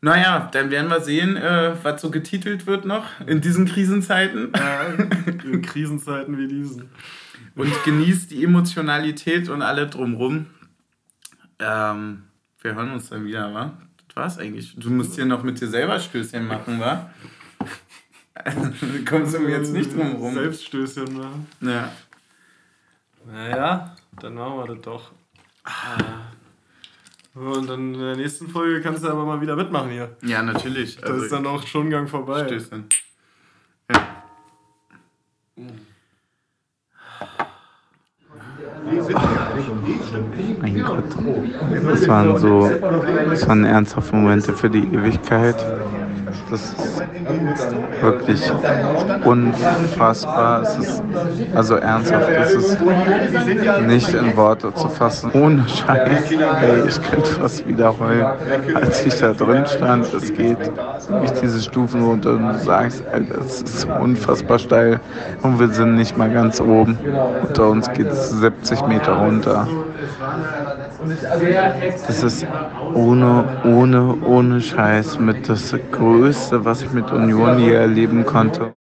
Naja, dann werden wir sehen, äh, was so getitelt wird noch in diesen Krisenzeiten. Ja, in Krisenzeiten wie diesen und genießt die Emotionalität und alle drumrum. Ähm, wir hören uns dann wieder, wa? Das war's eigentlich. Du musst hier noch mit dir selber Stößchen machen, wa? kommst du mir jetzt nicht drum rum. Selbststößchen machen. Ja. Naja, dann machen wir das doch. Ah. Und dann in der nächsten Folge kannst du aber mal wieder mitmachen hier. Ja, natürlich. Das also ist dann auch schon Gang vorbei. Stößchen. Ja. Mhm. Mein Gott. Das waren so, das waren ernsthafte Momente für die Ewigkeit. Das ist wirklich unfassbar. Es ist also ernsthaft, es ist nicht in Worte zu fassen. Ohne Scheiß. Ey, ich könnte fast wieder heulen, als ich da drin stand. Es geht durch diese Stufen runter und du sagst, Alter, es ist unfassbar steil und wir sind nicht mal ganz oben. Unter uns geht es 70 Meter runter. Das ist ohne, ohne, ohne Scheiß mit das Größte, was ich mit Union je erleben konnte.